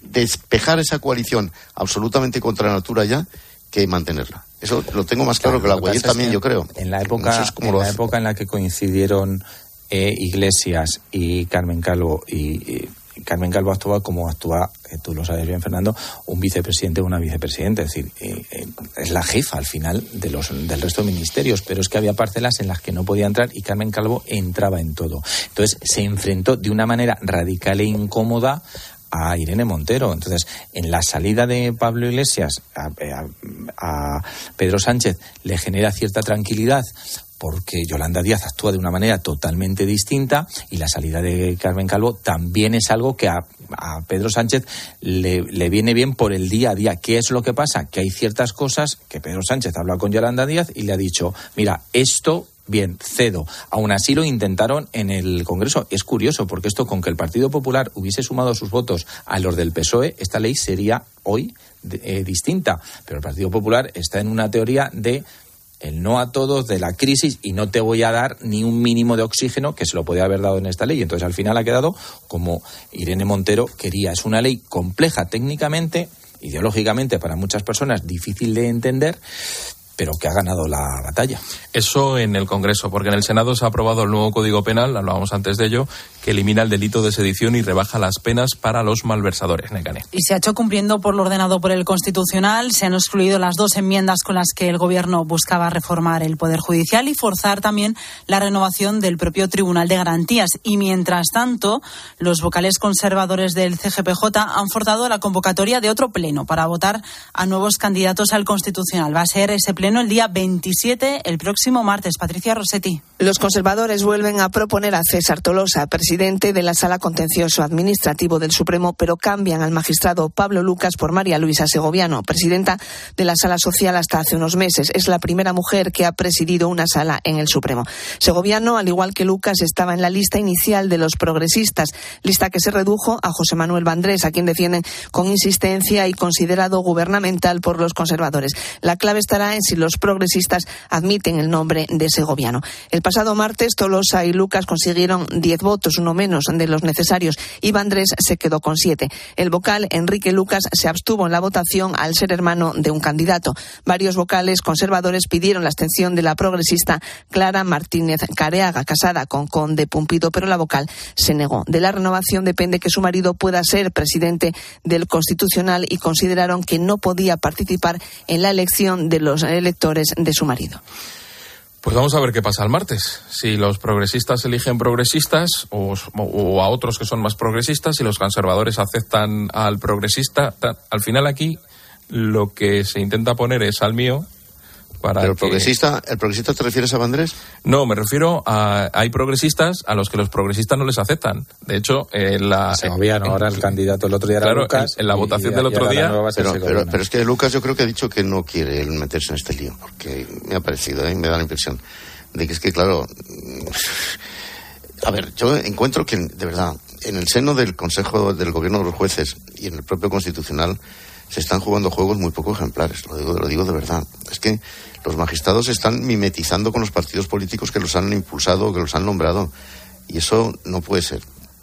despejar esa coalición absolutamente contra la natura ya que mantenerla. Eso lo tengo más claro, Claro, que la es también, yo creo. En la No época, sé en, la hace. época en la que coincidieron eh, Iglesias y Carmen Calvo y, y Carmen Calvo actúa como actúa, eh, tú lo sabes bien, Fernando, un vicepresidente o una vicepresidenta. Es decir, eh, eh, es la jefa al final de los, del resto de ministerios, pero es que había parcelas en las que no podía entrar y Carmen Calvo entraba en todo. Entonces se enfrentó de una manera radical e incómoda a Irene Montero. Entonces, en la salida de Pablo Iglesias a, a- a Pedro Sánchez le genera cierta tranquilidad porque Yolanda Díaz actúa de una manera totalmente distinta y la salida de Carmen Calvo también es algo que a, Pedro Sánchez le, viene bien por el día a día. ¿Qué es lo que pasa? Que hay ciertas cosas que Pedro Sánchez habla con Yolanda Díaz y le ha dicho, mira, esto Bien, cedo. Aún así lo intentaron en el Congreso. Es curioso, porque esto con que el Partido Popular hubiese sumado sus votos a los del PSOE, esta ley sería hoy eh, distinta. Pero el Partido Popular está en una teoría de el no a todos de la crisis y no te voy a dar ni un mínimo de oxígeno que se lo podía haber dado en esta ley. Entonces al final ha quedado como Irene Montero quería. Es una ley compleja técnicamente, ideológicamente para muchas personas difícil de entender, pero que ha ganado la batalla. Eso en el Congreso, porque en el Senado se ha aprobado el nuevo Código Penal, hablábamos antes de ello, que elimina el delito de sedición y rebaja las penas para los malversadores. Necane. Y se ha hecho cumpliendo por lo ordenado por el Constitucional. Se han excluido las dos enmiendas con las que el Gobierno buscaba reformar el Poder Judicial y forzar también la renovación del propio Tribunal de Garantías. Y mientras tanto, los vocales conservadores del CGPJ han forzado la convocatoria de otro pleno para votar a nuevos candidatos al Constitucional. Va a ser ese pleno el día 27, el próximo martes. Patricia Rossetti. Los conservadores vuelven a proponer a César Tolosa, presidente de la Sala Contencioso Administrativo del Supremo, pero cambian al magistrado Pablo Lucas por María Luisa Segoviano, presidenta de la Sala Social hasta hace unos meses. Es la primera mujer que ha presidido una sala en el Supremo. Segoviano, al igual que Lucas, estaba en la lista inicial de los progresistas, lista que se redujo a José Manuel Vandrés, a quien defienden con insistencia y considerado gubernamental por los conservadores. La clave estará en si los progresistas admiten el nombre de Segoviano. El pasado martes, Tolosa y Lucas consiguieron 10 votos, uno menos de los necesarios, y Vandrés se quedó con siete. El vocal Enrique Lucas se abstuvo en la votación al ser hermano de un candidato. Varios vocales conservadores pidieron la abstención de la progresista Clara Martínez Careaga, casada con Conde Pumpido, pero la vocal se negó. De la renovación depende que su marido pueda ser presidente del Constitucional y consideraron que no podía participar en la elección de los electores de su marido. Pues vamos a ver qué pasa el martes. Si los progresistas eligen progresistas o, a otros que son más progresistas, si los conservadores aceptan al progresista, ta- al final aquí lo que se intenta poner es al mío Para ¿Pero el que- progresista, el progresista te refieres a Vandrés? No, me refiero a. Hay progresistas a los que los progresistas no les aceptan. De hecho, en la. Segoviano, ahora el candidato el otro día era Claro, Lucas. en- en la votación y- del y otro día- Pero, pero, pero es que Lucas yo creo que ha dicho que no quiere él meterse en este lío, porque me ha parecido, ¿eh? me da la impresión de que es que, claro, a ver, yo encuentro que, de verdad, en el seno del Consejo del Gobierno de los Jueces y en el propio Constitucional se están jugando juegos muy poco ejemplares, lo digo, lo digo de verdad. Es que los magistrados se están mimetizando con los partidos políticos que los han impulsado o que los han nombrado, y eso no puede ser.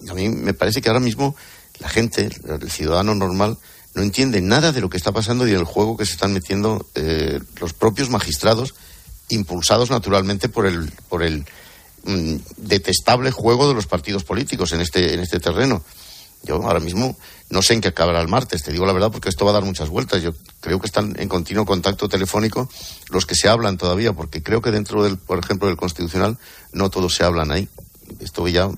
A mí me parece que ahora mismo la gente, el ciudadano normal, no entiende nada de lo que está pasando y del juego que se están metiendo eh, los propios magistrados, impulsados naturalmente por el, por el mm, detestable juego de los partidos políticos en este, en este terreno. Yo ahora mismo no sé en qué acabará el martes, te digo la verdad, porque esto va a dar muchas vueltas. Yo creo que están en continuo contacto telefónico los que se hablan todavía, porque creo que dentro del, por ejemplo, del Constitucional, no todos se hablan ahí. Esto ya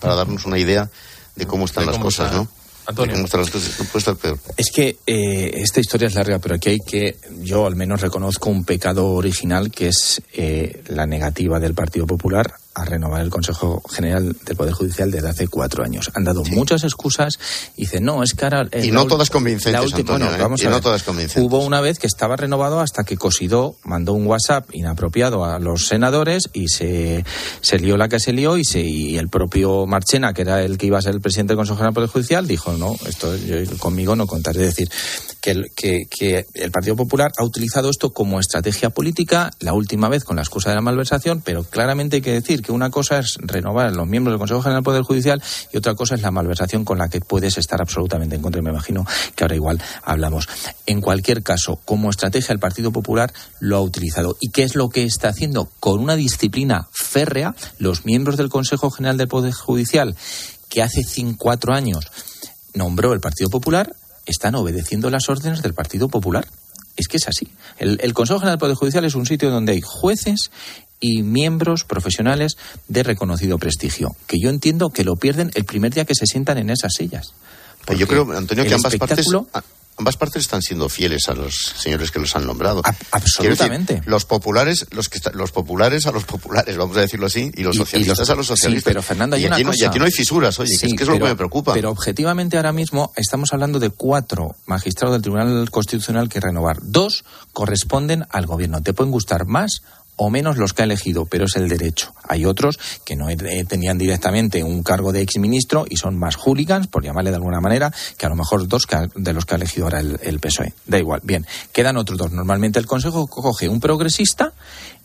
para darnos una idea de cómo están De las cómo cosas, está. ¿no? Antonio. De cómo están las cosas. No puede estar peor. Es que eh, esta historia es larga, pero aquí hay que, yo al menos reconozco un pecado original que es eh, la negativa del Partido Popular a renovar el Consejo General del Poder Judicial desde hace cuatro años. Han dado muchas excusas y dicen, no, es que ahora... eh, Y no todas convincentes, la última- Antonio, bueno, ¿eh? vamos Y a no ver. todas convincentes. Hubo una vez que estaba renovado hasta que Cosidó mandó un WhatsApp inapropiado a los senadores y se, se lió la que se lió y, se, y el propio Marchena, que era el que iba a ser el presidente del Consejo General del Poder Judicial, dijo, no, esto yo- conmigo no contar. Es decir, que el, que, el Partido Popular ha utilizado esto como estrategia política, la última vez con la excusa de la malversación, pero claramente hay que decir que una cosa es renovar a los miembros del Consejo General del Poder Judicial y otra cosa es la malversación con la que puedes estar absolutamente en contra. Y me imagino que ahora igual hablamos. En cualquier caso, como estrategia, el Partido Popular lo ha utilizado. ¿Y qué es lo que está haciendo? Con una disciplina férrea, los miembros del Consejo General del Poder Judicial, que hace cinco, cuatro años nombró el Partido Popular, están obedeciendo las órdenes del Partido Popular. Es que es así. El, el Consejo General del Poder Judicial es un sitio donde hay jueces y miembros profesionales de reconocido prestigio, que yo entiendo que lo pierden el primer día que se sientan en esas sillas. Yo creo, Antonio, que ambas partes, ambas partes están siendo fieles a los señores que los han nombrado. absolutamente. Quiero decir, los populares, los que está- los populares a los populares, vamos a decirlo así, y los Y- y socialistas los- a los sí, socialistas. pero Fernando, hay y una aquí, no, y cosa. aquí no hay fisuras, oye, que Sí, es, que es lo pero- que me preocupa. Pero objetivamente ahora mismo estamos hablando de cuatro magistrados del Tribunal Constitucional que renovar. Dos corresponden al gobierno. Te pueden gustar más o menos los que ha elegido, pero es el derecho. Hay otros que no eh, tenían directamente un cargo de exministro y son más hooligans, por llamarle de alguna manera, que a lo mejor dos de los que ha elegido ahora el, PSOE. Da igual. Bien, quedan otros dos. Normalmente el Consejo coge un progresista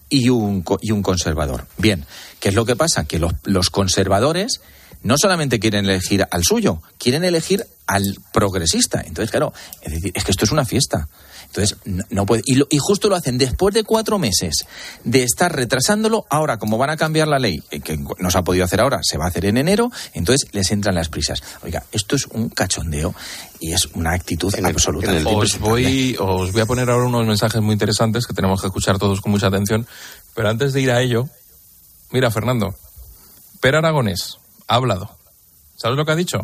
y un, y un conservador. Bien, ¿qué es lo que pasa? Que los, los conservadores no solamente quieren elegir al suyo, quieren elegir al progresista. Entonces, claro, es decir, es que esto es una fiesta. Entonces, no, no puede. Y, lo- y justo lo hacen después de cuatro meses de estar retrasándolo. Ahora, como van a cambiar la ley, eh, que no se ha podido hacer ahora, se va a hacer en enero, entonces les entran las prisas. Oiga, esto es un cachondeo y es una actitud absolutamente Os voy, os voy a poner ahora unos mensajes muy interesantes que tenemos que escuchar todos con mucha atención. Pero antes de ir a ello, mira, Fernando, Per Aragonés ha hablado. ¿Sabes lo que ha dicho?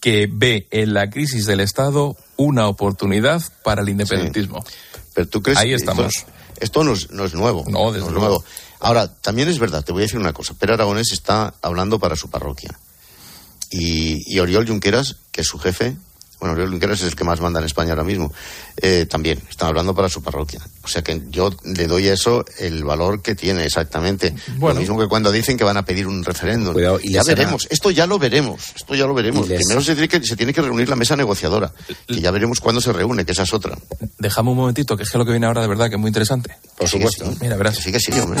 Que ve en la crisis del Estado una oportunidad para el independentismo. Pero tú crees Ahí que estamos. Esto, esto no, es, no es nuevo. No, desde es luego. nuevo. Ahora, también es verdad, te voy a decir una cosa. Per Aragonés está hablando para su parroquia. Y, y Oriol Junqueras, que es su jefe, bueno, Oriol Junqueras es el que más manda en España ahora mismo, eh, también está hablando para su parroquia. O sea que yo le doy a eso el valor que tiene exactamente. Bueno. Lo mismo que cuando dicen que van a pedir un referéndum. Cuidado, y ya veremos, esto ya lo veremos, esto ya lo veremos. Les- Primero se tiene, que, se tiene que reunir la mesa negociadora, que ya veremos cuándo se reúne, que esa es otra. Déjame un momentito, que es que lo que viene ahora de verdad que es muy interesante. Por supuesto. Mira, verás. Sí que sí, hombre.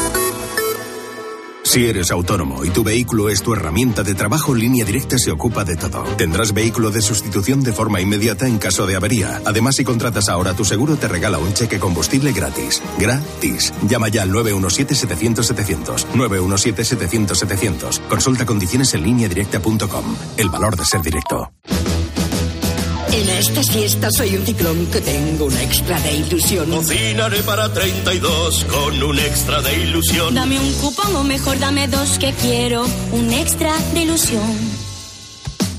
Si eres autónomo y tu vehículo es tu herramienta de trabajo, Línea Directa se ocupa de todo. Tendrás vehículo de sustitución de forma inmediata en caso de avería. Además, si contratas ahora tu seguro, te regala un cheque combustible gratis. Gratis. Llama ya al 917-700-700. 917-700-700. Consulta condiciones en lineadirecta.com. El valor de ser directo. En estas fiestas soy un ciclón que tengo un extra de ilusión. Cocinaré para 32 con un extra de ilusión. Dame un cupón o mejor dame dos que quiero un extra de ilusión.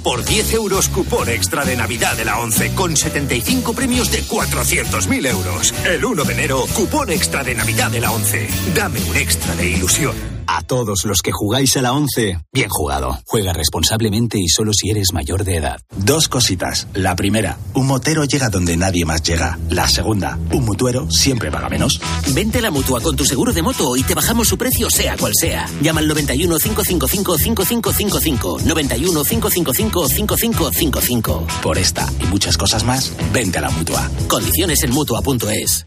Por 10 euros cupón extra de Navidad de la 11 con 75 premios de 400.000 euros. El 1 de enero, cupón extra de Navidad de la 11. Dame un extra de ilusión. A todos los que jugáis a la 11, bien jugado. Juega responsablemente y solo si eres mayor de edad. Dos cositas. La primera, un motero llega donde nadie más llega. La segunda, un mutuero siempre paga menos. Vente a la mutua con tu seguro de moto y te bajamos su precio sea cual sea. Llama al 91 555 5555. 91 555 5555. Por esta y muchas cosas más, vente a la mutua. Condiciones en mutua.es.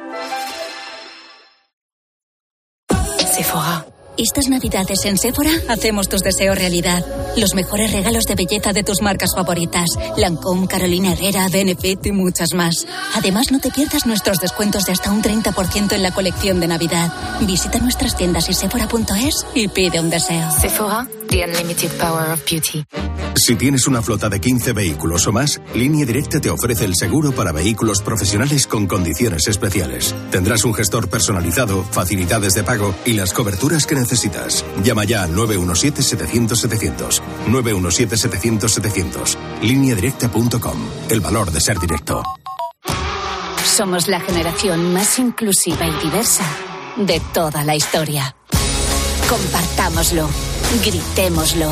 Estas navidades en Sephora hacemos tus deseos realidad. Los mejores regalos de belleza de tus marcas favoritas. Lancôme, Carolina Herrera, Benefit y muchas más. Además, no te pierdas nuestros descuentos de hasta un 30% en la colección de Navidad. Visita nuestras tiendas y sephora.es y pide un deseo. Sephora, the unlimited power of beauty. Si tienes una flota de 15 vehículos o más, Línea Directa te ofrece el seguro para vehículos profesionales con condiciones especiales. Tendrás un gestor personalizado, facilidades de pago y las coberturas que necesitas. Llama ya al 917-700-700. 917-700-700. Lineadirecta.com. El valor de ser directo. Somos la generación más inclusiva y diversa de toda la historia. Compartámoslo, gritémoslo,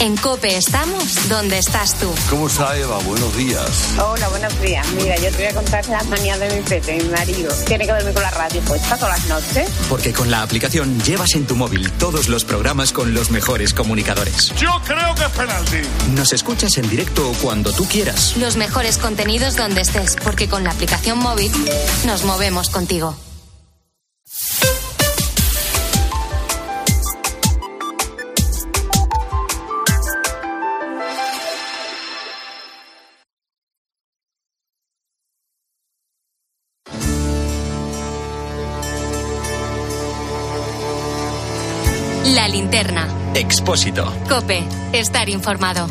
En Cope estamos donde estás tú. ¿Cómo está Eva? Buenos días. Hola, buenos días. Mira, yo te voy a contar las manías de mi pete, mi marido. Tiene que dormir con la radio puesta todas las noches. Porque con la aplicación llevas en tu móvil todos los programas con los mejores comunicadores. Yo creo que es penalti. Nos escuchas en directo cuando tú quieras. Los mejores contenidos donde estés, porque con la aplicación móvil nos movemos contigo. Expósito. Cope. Estar informado.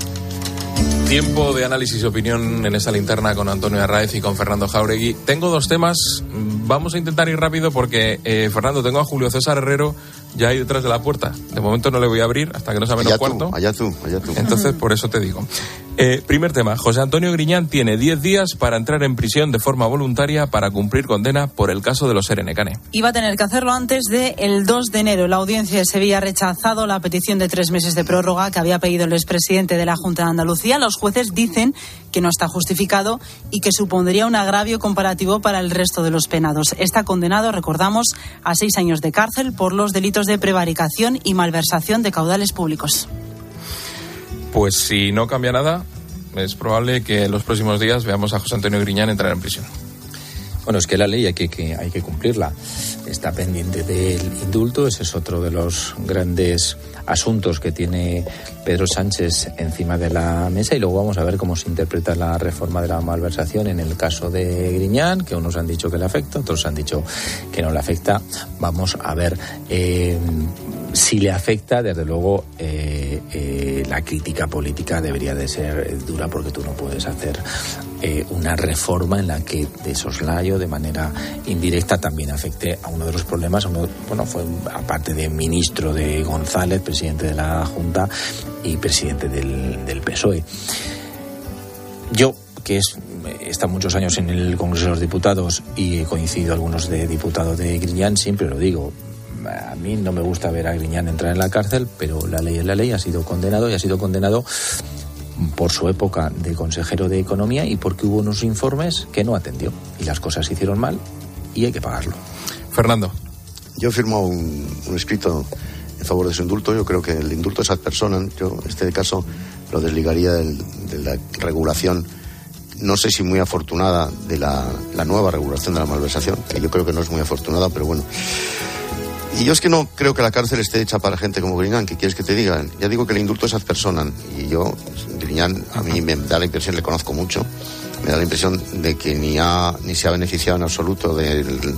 Tiempo de análisis y opinión en esta linterna con Antonio Arraez y con Fernando Jauregui. Tengo dos temas. Vamos a intentar ir rápido porque, eh, Fernando, tengo a Julio César Herrero ya ahí detrás de la puerta. De momento no le voy a abrir hasta que no sea menos Allá cuarto. tú, allá tú, allá tú. Entonces, por eso te digo. Eh, primer tema. José Antonio Griñán tiene 10 días para entrar en prisión de forma voluntaria para cumplir condena por el caso de los Serenecane. Iba a tener que hacerlo antes del 2 de enero. La audiencia de Sevilla ha rechazado la petición de tres meses de prórroga que había pedido el expresidente de la Junta de Andalucía. Los jueces dicen que no está justificado y que supondría un agravio comparativo para el resto de los penados. Está condenado, recordamos, a seis años de cárcel por los delitos de prevaricación y malversación de caudales públicos. Pues si no cambia nada, es probable que en los próximos días veamos a José Antonio Griñán entrar en prisión. Bueno, es que la ley hay que, que- hay que cumplirla. Está pendiente del indulto, ese es otro de los grandes asuntos que tiene Pedro Sánchez encima de la mesa y luego vamos a ver cómo se interpreta la reforma de la malversación en el caso de Griñán, que unos han dicho que le afecta, otros han dicho que no le afecta. Vamos a ver eh, si le afecta, desde luego eh, eh, la crítica política debería de ser dura porque tú no puedes hacer una reforma en la que de soslayo, de manera indirecta, también afecte a uno de los problemas. bueno, fue aparte de ministro de González, presidente de la Junta y presidente del, PSOE. Yo, que es, está muchos años en el Congreso de los Diputados y he coincidido algunos de diputados de Griñán, siempre lo digo. A mí no me gusta ver a Griñán entrar en la cárcel, pero la ley es la ley, ha sido condenado y ha sido condenado por su época de consejero de Economía y porque hubo unos informes que no atendió y las cosas se hicieron mal y hay que pagarlo. Fernando. Yo he firmado un, escrito en favor de su indulto. Yo creo que el indulto es ad personam. Yo, este caso, lo desligaría del- de la regulación, no sé si muy afortunada, de la, nueva regulación de la malversación, que yo creo que no es muy afortunada, pero bueno. Y yo es que no creo que la cárcel esté hecha para gente como Griñán, ¿qué quieres que te diga? Ya digo que el indulto es ad personam. Y yo, Griñán, a mí me da la impresión, le conozco mucho, me da la impresión de que ni, ha, ni se ha beneficiado en absoluto del,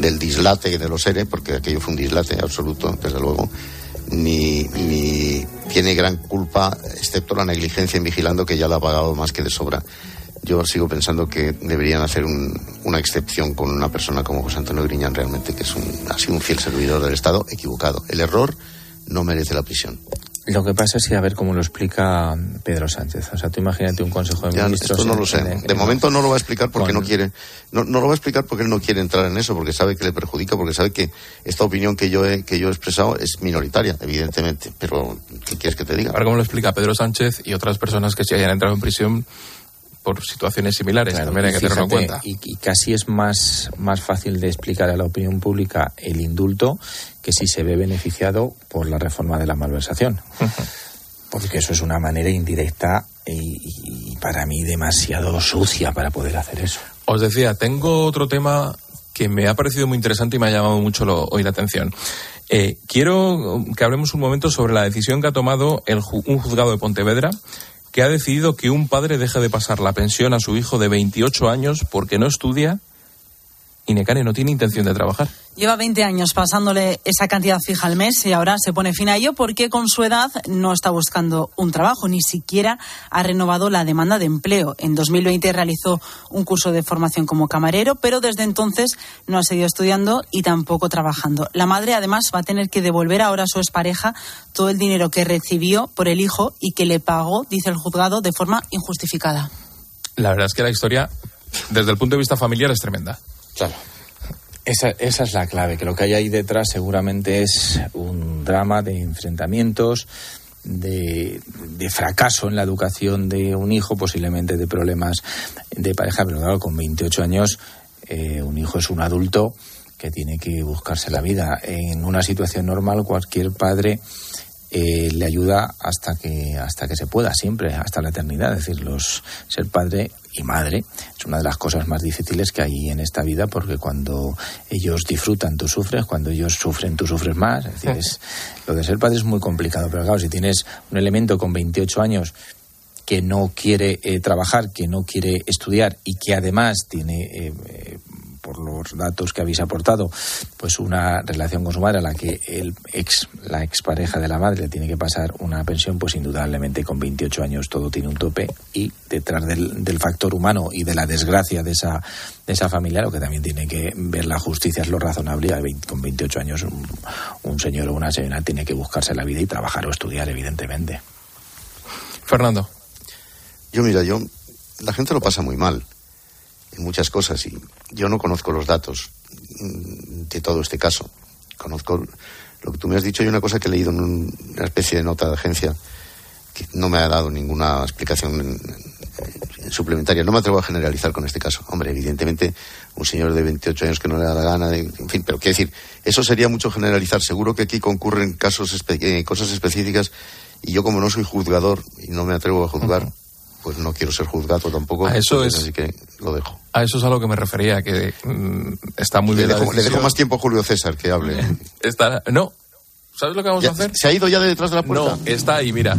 del dislate de los ERE, porque aquello fue un dislate absoluto, desde luego, ni, ni tiene gran culpa, excepto la negligencia en vigilando, que ya la ha pagado más que de sobra. Yo sigo pensando que deberían hacer un- una excepción con una persona como José Antonio Griñán, realmente, que es un, ha sido un fiel servidor del Estado, equivocado. El error no merece la prisión. Lo que pasa es que a ver cómo lo explica Pedro Sánchez. O sea, tú imagínate un consejo de Ya, ministros. esto no lo sé. De momento no lo va a explicar porque Con- no quiere. No, no lo va a explicar porque él no quiere entrar en eso, porque sabe que le perjudica, porque sabe que esta opinión que yo he, que yo he expresado es minoritaria, evidentemente. Pero, ¿qué quieres que te diga? A ver cómo lo explica Pedro Sánchez y otras personas que se hayan entrado en prisión por situaciones similares. Claro, También hay que y tenerlo en fíjate, cuenta. Y, y casi es más, más fácil de explicar a la opinión pública el indulto que si se ve beneficiado por la reforma de la malversación. Porque eso es una manera indirecta y, y para mí demasiado sucia para poder hacer eso. Os decía, tengo otro tema que me ha parecido muy interesante y me ha llamado mucho lo- hoy la atención. Eh, quiero que hablemos un momento sobre la decisión que ha tomado el un juzgado de Pontevedra que ha decidido que un padre deje de pasar la pensión a su hijo de 28 años porque no estudia Necane no tiene intención de trabajar. Lleva 20 años pasándole esa cantidad fija al mes y ahora se pone fin a ello porque con su edad no está buscando un trabajo, ni siquiera ha renovado la demanda de empleo. En 2020 realizó un curso de formación como camarero, pero desde entonces no ha seguido estudiando y tampoco trabajando. La madre además va a tener que devolver ahora a su expareja todo el dinero que recibió por el hijo y que le pagó, dice el juzgado, de forma injustificada. La verdad es que la historia, desde el punto de vista familiar, es tremenda. Claro. Esa, esa es la clave, que lo que hay ahí detrás seguramente es un drama de enfrentamientos, de, fracaso en la educación de un hijo, posiblemente de problemas de pareja, pero claro, con 28 años eh, un hijo es un adulto que tiene que buscarse la vida. En una situación normal cualquier padre eh, le ayuda hasta que hasta que se pueda siempre hasta la eternidad. Es decir los ser padre y madre es una de las cosas más difíciles que hay en esta vida porque cuando ellos disfrutan tú sufres cuando ellos sufren tú sufres más. Es decir es, *laughs* lo de ser padre es muy complicado pero claro si tienes un elemento con 28 años que no quiere eh, trabajar, que no quiere estudiar y que además tiene, eh, eh, por los datos que habéis aportado, pues una relación con su madre a la que el ex, la expareja de la madre le tiene que pasar una pensión, pues indudablemente con 28 años todo tiene un tope y detrás del, del factor humano y de la desgracia de esa, de esa familia lo que también tiene que ver la justicia es lo razonable. A 20 Con 28 años un, un señor o una señora tiene que buscarse la vida y trabajar o estudiar, evidentemente. Fernando. Yo, mira, yo, la gente lo pasa muy mal en muchas cosas y yo no conozco los datos de todo este caso. Conozco lo que tú me has dicho y una cosa que he leído en un- una especie de nota de agencia que no me ha dado ninguna explicación en- en- suplementaria. No me atrevo a generalizar con este caso. Hombre, evidentemente, un señor de 28 años que no le da la gana, de, en fin, pero quiero decir, eso sería mucho generalizar. Seguro que aquí concurren casos, eh, cosas específicas y yo como no soy juzgador y no me atrevo a juzgar, pues no quiero ser juzgado tampoco. A eso entonces, es- Así que lo dejo. A eso es a lo que me refería, que mm, está muy Le bien dejo, le dejo más tiempo a Julio César que hable. *laughs* Está, no. ¿Sabes lo que vamos Ya, a hacer? ¿Se ha ido ya de detrás de la puerta? No, está ahí, mira.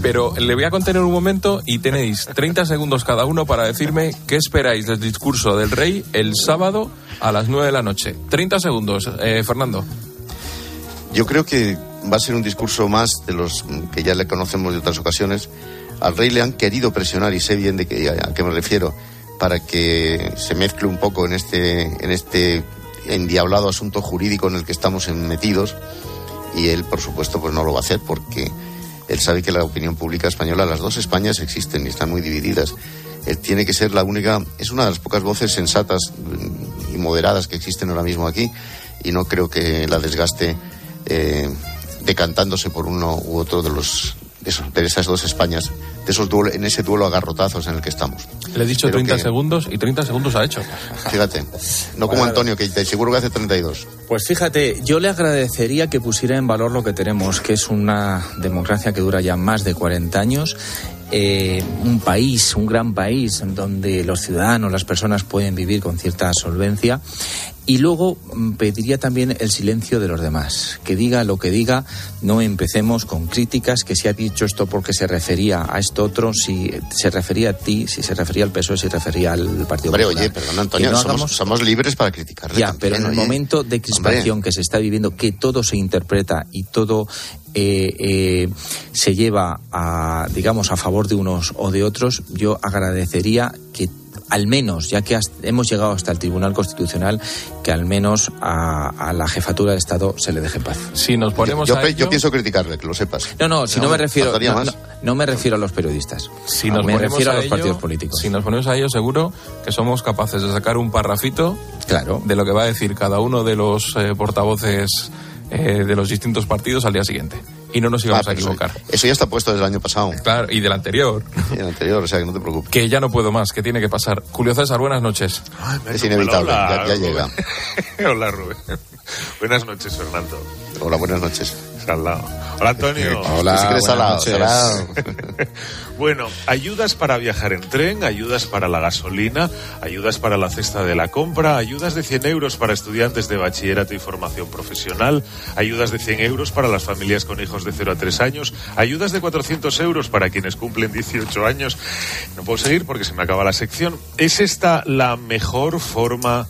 Pero le voy a contener un momento y tenéis 30 segundos cada uno para decirme qué esperáis del discurso del rey el sábado a las 9 de la noche. 30 segundos, eh, Fernando. Yo creo que va a ser un discurso más de los que ya le conocemos de otras ocasiones. Al rey le han querido presionar y sé bien de qué, a qué me refiero para que se mezcle un poco en este en este endiablado asunto jurídico en el que estamos metidos y él por supuesto pues no lo va a hacer porque él sabe que la opinión pública española las dos Españas existen y están muy divididas. Él tiene que ser la única es una de las pocas voces sensatas y moderadas que existen ahora mismo aquí y no creo que la desgaste eh, decantándose por uno u otro de los de, eso, de esas dos Españas, de esos duelo, en ese duelo a garrotazos en el que estamos. Le he dicho Pero 30 que- segundos y 30 segundos ha hecho. Fíjate, no como. Antonio, que te- seguro que hace 32. Pues fíjate, yo le agradecería que pusiera en valor lo que tenemos, que es una democracia que dura ya más de 40 años, eh, un país, un gran país, en donde los ciudadanos, las personas pueden vivir con cierta solvencia. Y luego mm, pediría también el silencio de los demás, que diga lo que diga, no empecemos con críticas, que si ha dicho esto porque se refería a esto otro, si se refería a ti, si se refería al PSOE, si se refería al Partido Hombre, Popular. oye, perdón, Antonio, no somos, hagamos- somos libres para criticarle ya, también, pero en el oye. momento de crispación Hombre. que se está viviendo, que todo se interpreta y todo eh, eh, se lleva a, digamos, a favor de unos o de otros, yo agradecería que al menos, ya que hemos llegado hasta el Tribunal Constitucional, que al menos a, a la jefatura de Estado se le deje en paz. Si nos ponemos yo, a pe- ello- yo pienso criticarle, que lo sepas. No, no, si no, me refiero, no, más. no- no me refiero a los periodistas. Si nos me ponemos refiero a los ello, partidos políticos. Si nos ponemos a ello, seguro que somos capaces de sacar un parrafito claro. de lo que va a decir cada uno de los eh, portavoces eh, de los distintos partidos al día siguiente. Y no nos íbamos Ah, a pero equivocar. Eso, eso ya está puesto desde el año pasado. Claro, y del anterior, *laughs* Y el anterior, o sea que no te preocupes. que ya no puedo más, que tiene que pasar. Julio César, buenas noches. Es inevitable, Hola, ya, ya llega. *laughs* Hola, Rubén. Buenas noches, Fernando. Hola, buenas noches. Salado. Hola, Antonio. Hola, Si quieres buenas salado, noches. salado. *laughs* bueno, ayudas para viajar en tren, ayudas para la gasolina, ayudas para la cesta de la compra, ayudas de 100 euros para estudiantes de bachillerato y formación profesional, ayudas de 100 euros para las familias con hijos de 0 a 3 años, ayudas de 400 euros para quienes cumplen 18 años. No puedo seguir porque se me acaba la sección. ¿Es esta la mejor forma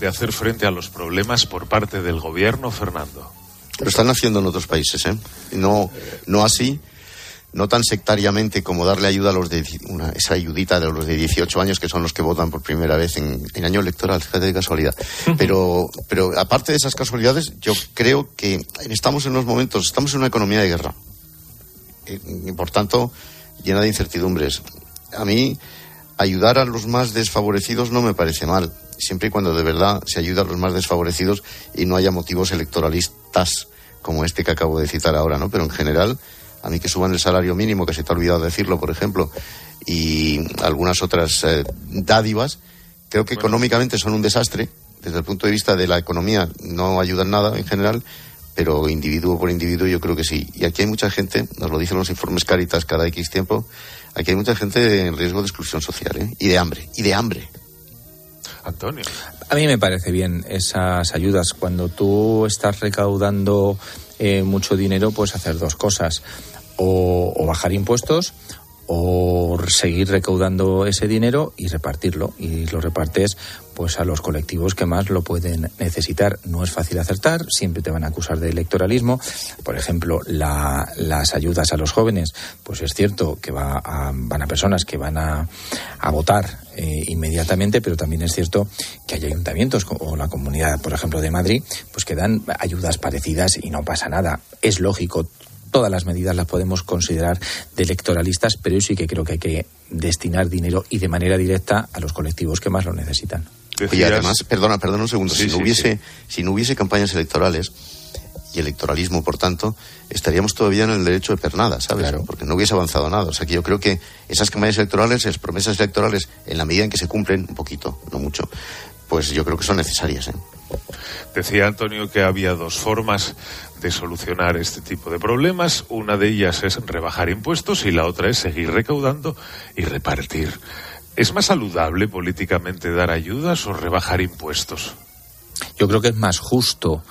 de hacer frente a los problemas por parte del gobierno, Fernando? Lo están haciendo en otros países, ¿eh? No, no así, no tan sectariamente como darle ayuda a los de una, esa ayudita de los de 18 años que son los que votan por primera vez en, en año electoral, fíjate de casualidad. Pero, pero aparte de esas casualidades, yo creo que estamos en unos momentos, estamos en una economía de guerra. Eh, Y, por tanto, llena de incertidumbres. A mí, ayudar a los más desfavorecidos no me parece mal, siempre y cuando de verdad se ayuda a los más desfavorecidos y no haya motivos electoralistas como este que acabo de citar ahora, ¿no? Pero en general, a mí que suban el salario mínimo, que se te ha olvidado decirlo, por ejemplo, y algunas otras eh, dádivas, creo que económicamente son un desastre. Desde el punto de vista de la economía no ayudan nada en general, pero individuo por individuo yo creo que sí. Y aquí hay mucha gente, nos lo dicen los informes Caritas cada X tiempo, aquí hay mucha gente en riesgo de exclusión social ¿eh? y de hambre, y de hambre. Antonio. A mí me parece bien esas ayudas. Cuando tú estás recaudando eh, mucho dinero, puedes hacer dos cosas. O, o bajar impuestos o seguir recaudando ese dinero y repartirlo. Y lo repartes pues a los colectivos que más lo pueden necesitar. No es fácil acertar, siempre te van a acusar de electoralismo. Por ejemplo, la- las ayudas a los jóvenes, pues es cierto que va a- van a personas que van a, votar eh, inmediatamente, pero también es cierto que hay ayuntamientos o la comunidad, por ejemplo, de Madrid, pues que dan ayudas parecidas y no pasa nada. Es lógico. Todas las medidas las podemos considerar de electoralistas, pero yo sí que creo que hay que destinar dinero y de manera directa a los colectivos que más lo necesitan. Y además, perdona, perdona un segundo, Sí, si, no sí, hubiese, si no hubiese campañas electorales y electoralismo, por tanto, estaríamos todavía en el derecho de pernada, ¿sabes? Porque no hubiese avanzado nada. O sea que yo creo que esas campañas electorales, esas promesas electorales, en la medida en que se cumplen, un poquito, no mucho, pues yo creo que son necesarias. ¿eh? Decía Antonio que había dos formas de solucionar este tipo de problemas. Una de ellas es rebajar impuestos y la otra es seguir recaudando y repartir. ¿Es más saludable políticamente dar ayudas o rebajar impuestos? Yo creo que es más justo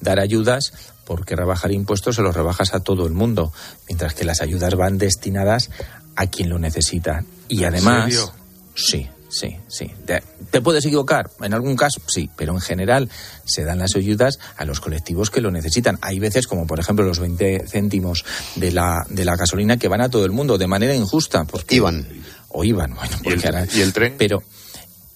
dar ayudas porque rebajar impuestos se los rebajas a todo el mundo, mientras que las ayudas van destinadas a quien lo necesita. Y ¿En además, serio? sí, sí, sí. Te, te puedes equivocar, en algún caso sí, pero en general se dan las ayudas a los colectivos que lo necesitan. Hay veces, como por ejemplo los 20 céntimos de la, de la gasolina, que van a todo el mundo de manera injusta. Porque, Iban. O iban, bueno, ¿Y el- ahora- y el tren? Pero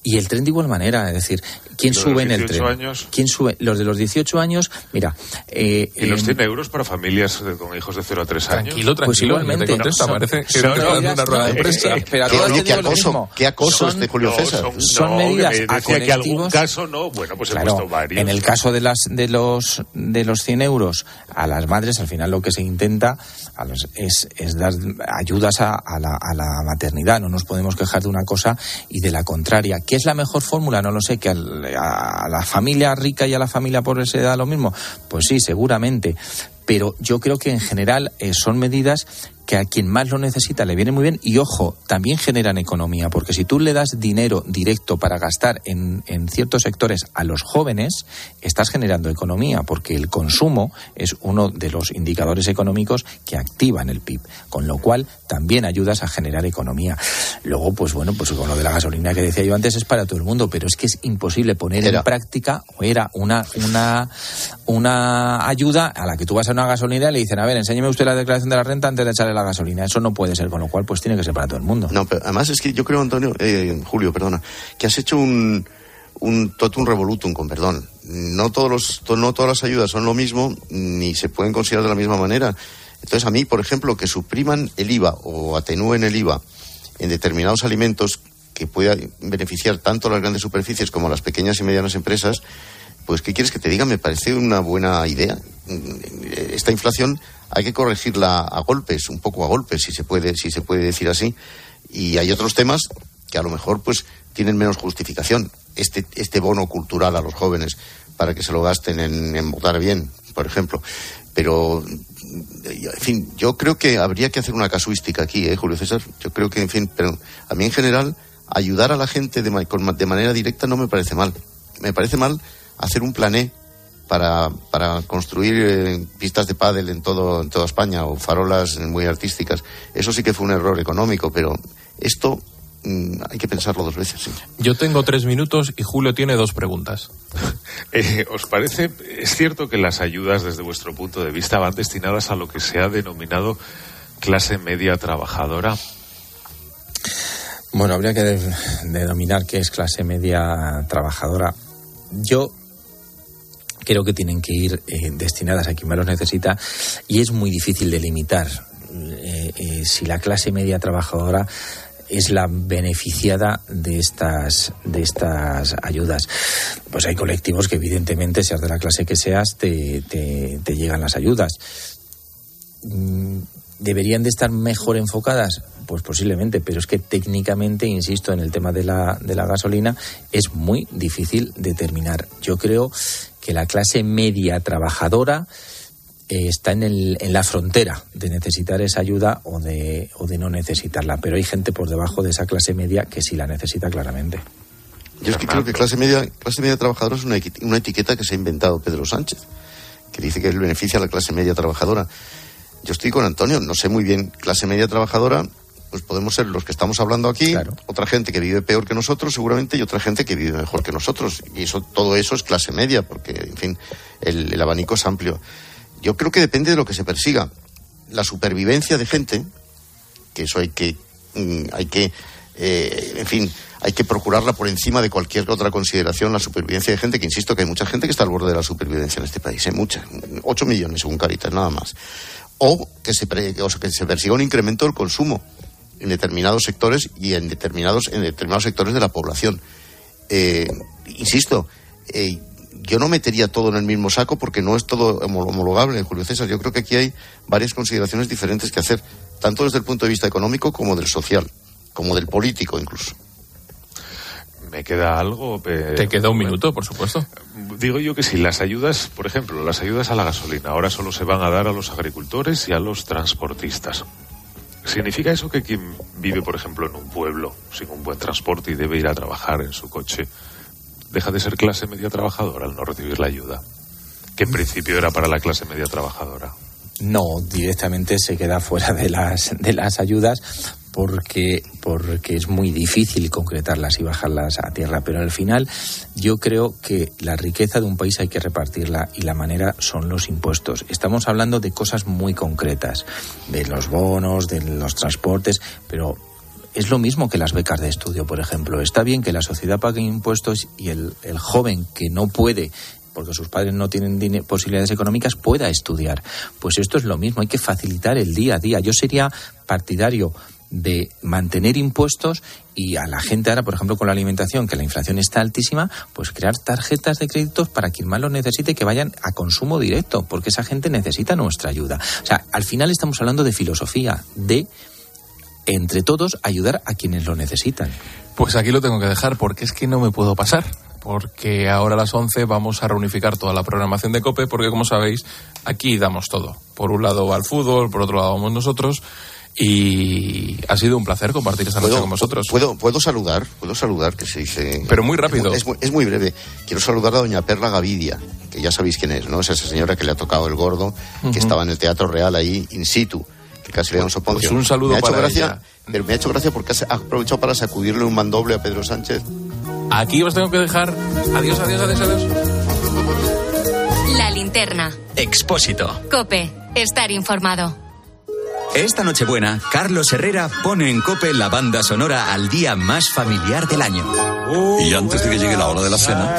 Y el tren de igual manera, es decir, ¿quién Los de sube en el 18 tren? años. ¿Quién sube? Los de los 18 años, mira. Eh, Y los en- 100 euros para familias de- con hijos de 0 a 3 años. Tranquilo, tranquilo, Pues igualmente, te contesta, son- parece que son no te está dando medidas- una rueda de no, prensa. eh, Pero a Que, todos oye, les qué digo lo acoso, qué acoso Son- este Julio No, César. son- son no, que medidas me decía que algún caso no, bueno, pues he Claro, puesto varios. en el caso de las de los de los 100 euros a las madres, al final lo que se intenta a los- es, es dar ayudas a, a la, a la maternidad. No nos podemos quejar de una cosa y de la contraria. ¿Qué es la mejor fórmula? No lo sé. ¿Que a, la familia rica y a la familia pobre se da lo mismo? Pues sí, seguramente. Pero yo creo que en general eh, son medidas que a quien más lo necesita le viene muy bien y ojo, también generan economía, porque si tú le das dinero directo para gastar en, en ciertos sectores a los jóvenes, estás generando economía, porque el consumo es uno de los indicadores económicos que activan el PIB, con lo cual también ayudas a generar economía. Luego, pues bueno, pues con lo de la gasolina que decía yo antes es para todo el mundo, pero es que es imposible poner en práctica, o era una, una, una ayuda a la que tú vas a una gasolinera y le dicen, a ver, enséñeme usted la declaración de la renta antes de la gasolina. Eso no puede ser, con lo cual pues tiene que ser para todo el mundo. No, pero además es que yo creo, Antonio, eh, Julio, perdona, que has hecho un, un totum revolutum, con perdón. No, todos los, no todas las ayudas son lo mismo, ni se pueden considerar de la misma manera. Entonces, a mí, por ejemplo, que supriman el IVA o atenúen el IVA en determinados alimentos que pueda beneficiar tanto a las grandes superficies como a las pequeñas y medianas empresas, pues, ¿qué quieres que te diga? Me parece una buena idea. Esta inflación hay que corregirla a golpes, un poco a golpes, si se puede, si se puede decir así. Y hay otros temas que a lo mejor, pues, tienen menos justificación. Este, este bono cultural a los jóvenes para que se lo gasten en, en votar bien, por ejemplo. Pero, en fin, yo creo que habría que hacer una casuística aquí, ¿eh, Julio César? Yo creo que, en fin, pero a mí en general, ayudar a la gente de, de manera directa no me parece mal. Me parece mal hacer un plané para, para construir eh, pistas de pádel en, todo, en toda España o farolas muy artísticas. Eso sí que fue un error económico, pero esto mm, hay que pensarlo dos veces. sí. Yo tengo tres minutos y Julio tiene dos preguntas. *laughs* Eh, ¿Os parece, es cierto que las ayudas desde vuestro punto de vista van destinadas a lo que se ha denominado clase media trabajadora? Bueno, habría que de- denominar qué es clase media trabajadora. Yo creo que tienen que ir eh, destinadas a quien más los necesita y es muy difícil delimitar eh, eh, si la clase media trabajadora es la beneficiada de estas de estas ayudas. Pues hay colectivos que evidentemente, seas de la clase que seas, te, te- te llegan las ayudas. Mm, ¿Deberían de estar mejor enfocadas? Pues posiblemente, pero es que técnicamente, insisto, en el tema de la, de la gasolina es muy difícil determinar. Yo creo que la clase media trabajadora eh, está en, el, en la frontera de necesitar esa ayuda o de, o de no necesitarla, pero hay gente por debajo de esa clase media que sí la necesita claramente. Yo es que creo que clase media, clase media trabajadora es una, una etiqueta que se ha inventado Pedro Sánchez, que dice que él beneficia a la clase media trabajadora. Yo estoy con Antonio, no sé muy bien, clase media trabajadora, pues podemos ser los que estamos hablando aquí, otra gente que vive peor que nosotros seguramente y otra gente que vive mejor que nosotros. Y eso, todo eso es clase media, porque, en fin, el, el abanico es amplio. Yo creo que depende de lo que se persiga. La supervivencia de gente, que eso hay que, mm, hay que, eh, en fin, hay que procurarla por encima de cualquier otra consideración, la supervivencia de gente, que insisto que hay mucha gente que está al borde de la supervivencia en este país, hay mucha, 8 millones según Caritas, nada más. O que se, pre- o que se persiga un incremento del consumo en determinados sectores y en determinados, en determinados sectores de la población. Eh, insisto, eh, yo no metería todo en el mismo saco porque no es todo homo- homologable, Julio César. Yo creo que aquí hay varias consideraciones diferentes que hacer, tanto desde el punto de vista económico como del social, como del político incluso. ¿Me queda algo? Eh, Te queda un minuto, por supuesto. Digo yo que si las ayudas, por ejemplo, las ayudas a la gasolina ahora solo se van a dar a los agricultores y a los transportistas. ¿Significa eso que quien vive, por ejemplo, en un pueblo sin un buen transporte y debe ir a trabajar en su coche, deja de ser clase media trabajadora al no recibir la ayuda? Que en principio era para la clase media trabajadora. No, directamente se queda fuera de las, de las ayudas porque, porque es muy difícil concretarlas y bajarlas a tierra. Pero al final yo creo que la riqueza de un país hay que repartirla y la manera son los impuestos. Estamos hablando de cosas muy concretas, de los bonos, de los transportes, pero es lo mismo que las becas de estudio, por ejemplo. Está bien que la sociedad pague impuestos y el, el joven que no puede porque sus padres no tienen posibilidades económicas, pueda estudiar. Pues esto es lo mismo, hay que facilitar el día a día. Yo sería partidario de mantener impuestos y a la gente ahora, por ejemplo, con la alimentación, que la inflación está altísima, pues crear tarjetas de créditos para quien más lo necesite que vayan a consumo directo, porque esa gente necesita nuestra ayuda. O sea, al final estamos hablando de filosofía, de entre todos ayudar a quienes lo necesitan. Pues aquí lo tengo que dejar porque es que no me puedo pasar porque ahora a las 11 vamos a reunificar toda la programación de COPE, porque como sabéis, aquí damos todo. Por un lado va el fútbol, por otro lado vamos nosotros, y ha sido un placer compartir esta noche con vosotros. Puedo, puedo saludar, puedo saludar, que se dice... Pero muy rápido. Es, es, muy breve. Quiero saludar a doña Perla Gavidia, que ya sabéis quién es, ¿no? Es esa señora que le ha tocado el gordo, que estaba en el Teatro Real ahí, in situ, que casi le da un soponcio. Pues un saludo me ha hecho para gracia, ella. Pero me ha hecho gracia porque ha aprovechado para sacudirle un mandoble a Pedro Sánchez. Aquí os tengo que dejar. Adiós, adiós, adiós, adiós. La linterna. Expósito. Cope. Estar informado. Esta Nochebuena, Carlos Herrera pone en cope la banda sonora al día más familiar del año. Y antes de que llegue la hora de la cena,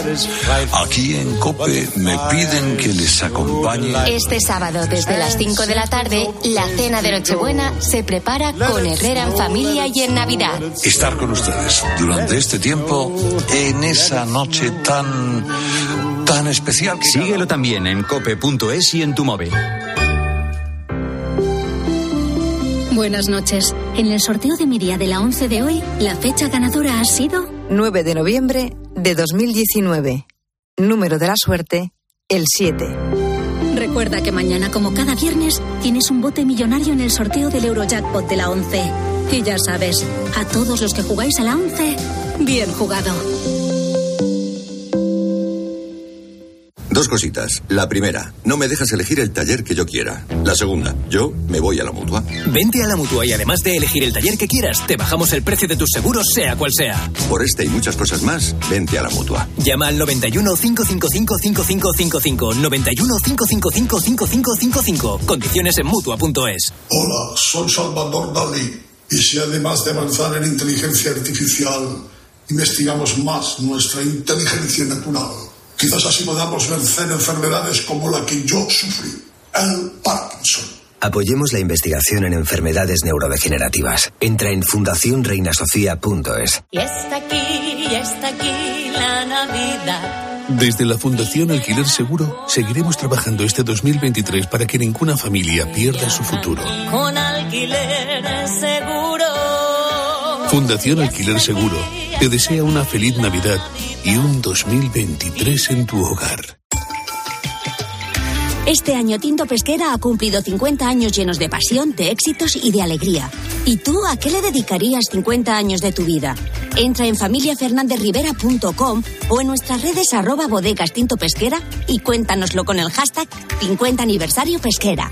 aquí en Cope me piden que les acompañe. Este sábado, desde las 5 de la tarde, la cena de Nochebuena se prepara con Herrera en familia y en Navidad. Estar con ustedes durante este tiempo, en esa noche tan. tan especial. Que Síguelo también en cope.es y en tu móvil. Buenas noches. En el sorteo de mi día de la 11 de hoy, la fecha ganadora ha sido 9 de noviembre de 2019. Número de la suerte, el 7. Recuerda que mañana, como cada viernes, tienes un bote millonario en el sorteo del Eurojackpot de la 11. Y ya sabes, a todos los que jugáis a la 11, bien jugado. Dos cositas. La primera, no me dejas elegir el taller que yo quiera. La segunda, yo me voy a la mutua. Vente a la mutua y además de elegir el taller que quieras, te bajamos el precio de tus seguros, sea cual sea. Por este y muchas cosas más, vente a la mutua. Llama al 91 555 5555. 91 555 5555. Condiciones en mutua.es. Hola, soy Salvador Dalí. Y si además de avanzar en inteligencia artificial, investigamos más nuestra inteligencia natural, quizás así podamos vencer enfermedades como la que yo sufrí, el Parkinson. Apoyemos la investigación en enfermedades neurodegenerativas. Entra en fundacionreinasofía.es. Y está aquí, y está aquí la Navidad. Desde la Fundación Alquiler Seguro seguiremos trabajando este 2023 para que ninguna familia pierda su futuro. Con alquiler seguro. Fundación Alquiler Seguro te desea una feliz Navidad y un 2023 en tu hogar. Este año Tinto Pesquera ha cumplido 50 años llenos de pasión, de éxitos y de alegría. ¿Y tú a qué le dedicarías 50 años de tu vida? Entra en familiafernandezrivera.com o en nuestras redes arroba bodegas Tinto Pesquera y cuéntanoslo con el hashtag 50 aniversario pesquera.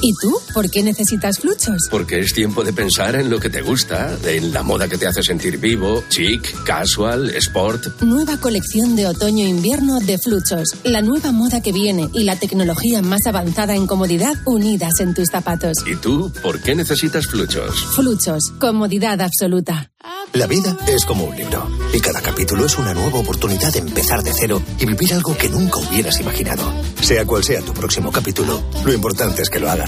¿Y tú? ¿Por qué necesitas fluchos? Porque es tiempo de pensar en lo que te gusta, en la moda que te hace sentir vivo, chic, casual, sport. Nueva colección de otoño-invierno de Fluchos. La nueva moda que viene y la tecnología más avanzada en comodidad unidas en tus zapatos. ¿Y tú por qué necesitas fluchos? Fluchos. Comodidad absoluta. La vida es como un libro y cada capítulo es una nueva oportunidad de empezar de cero y vivir algo que nunca hubieras imaginado. Sea cual sea tu próximo capítulo, lo importante es que lo hagas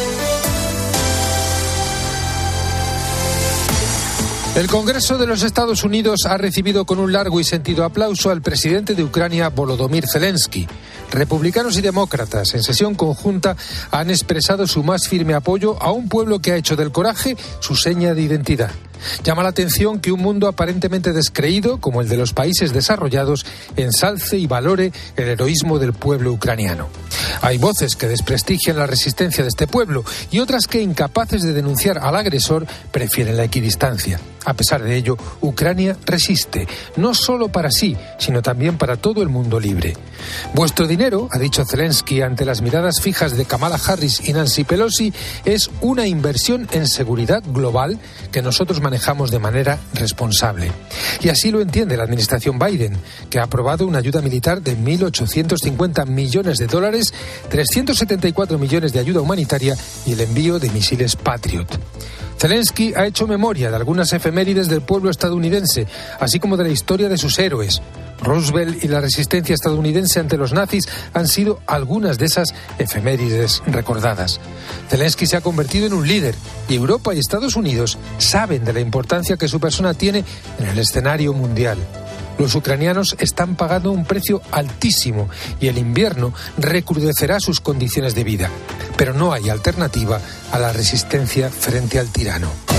El Congreso de los Estados Unidos ha recibido con un largo y sentido aplauso al presidente de Ucrania, Volodymyr Zelensky. Republicanos y demócratas, en sesión conjunta, han expresado su más firme apoyo a un pueblo que ha hecho del coraje su seña de identidad. Llama la atención que un mundo aparentemente descreído, como el de los países desarrollados, ensalce y valore el heroísmo del pueblo ucraniano. Hay voces que desprestigian la resistencia de este pueblo y otras que, incapaces de denunciar al agresor, prefieren la equidistancia. A pesar de ello, Ucrania resiste, no solo para sí, sino también para todo el mundo libre. Vuestro dinero, ha dicho Zelensky ante las miradas fijas de Kamala Harris y Nancy Pelosi, es una inversión en seguridad global que nosotros manejamos de manera responsable. Y así lo entiende la administración Biden, que ha aprobado una ayuda militar de 1.850 millones de dólares, 374 millones de ayuda humanitaria y el envío de misiles Patriot. Zelensky ha hecho memoria de algunas efemérides del pueblo estadounidense, así como de la historia de sus héroes. Roosevelt y la resistencia estadounidense ante los nazis han sido algunas de esas efemérides recordadas. Zelensky se ha convertido en un líder y Europa y Estados Unidos saben de la importancia que su persona tiene en el escenario mundial. Los ucranianos están pagando un precio altísimo y el invierno recrudecerá sus condiciones de vida. Pero no hay alternativa a la resistencia frente al tirano.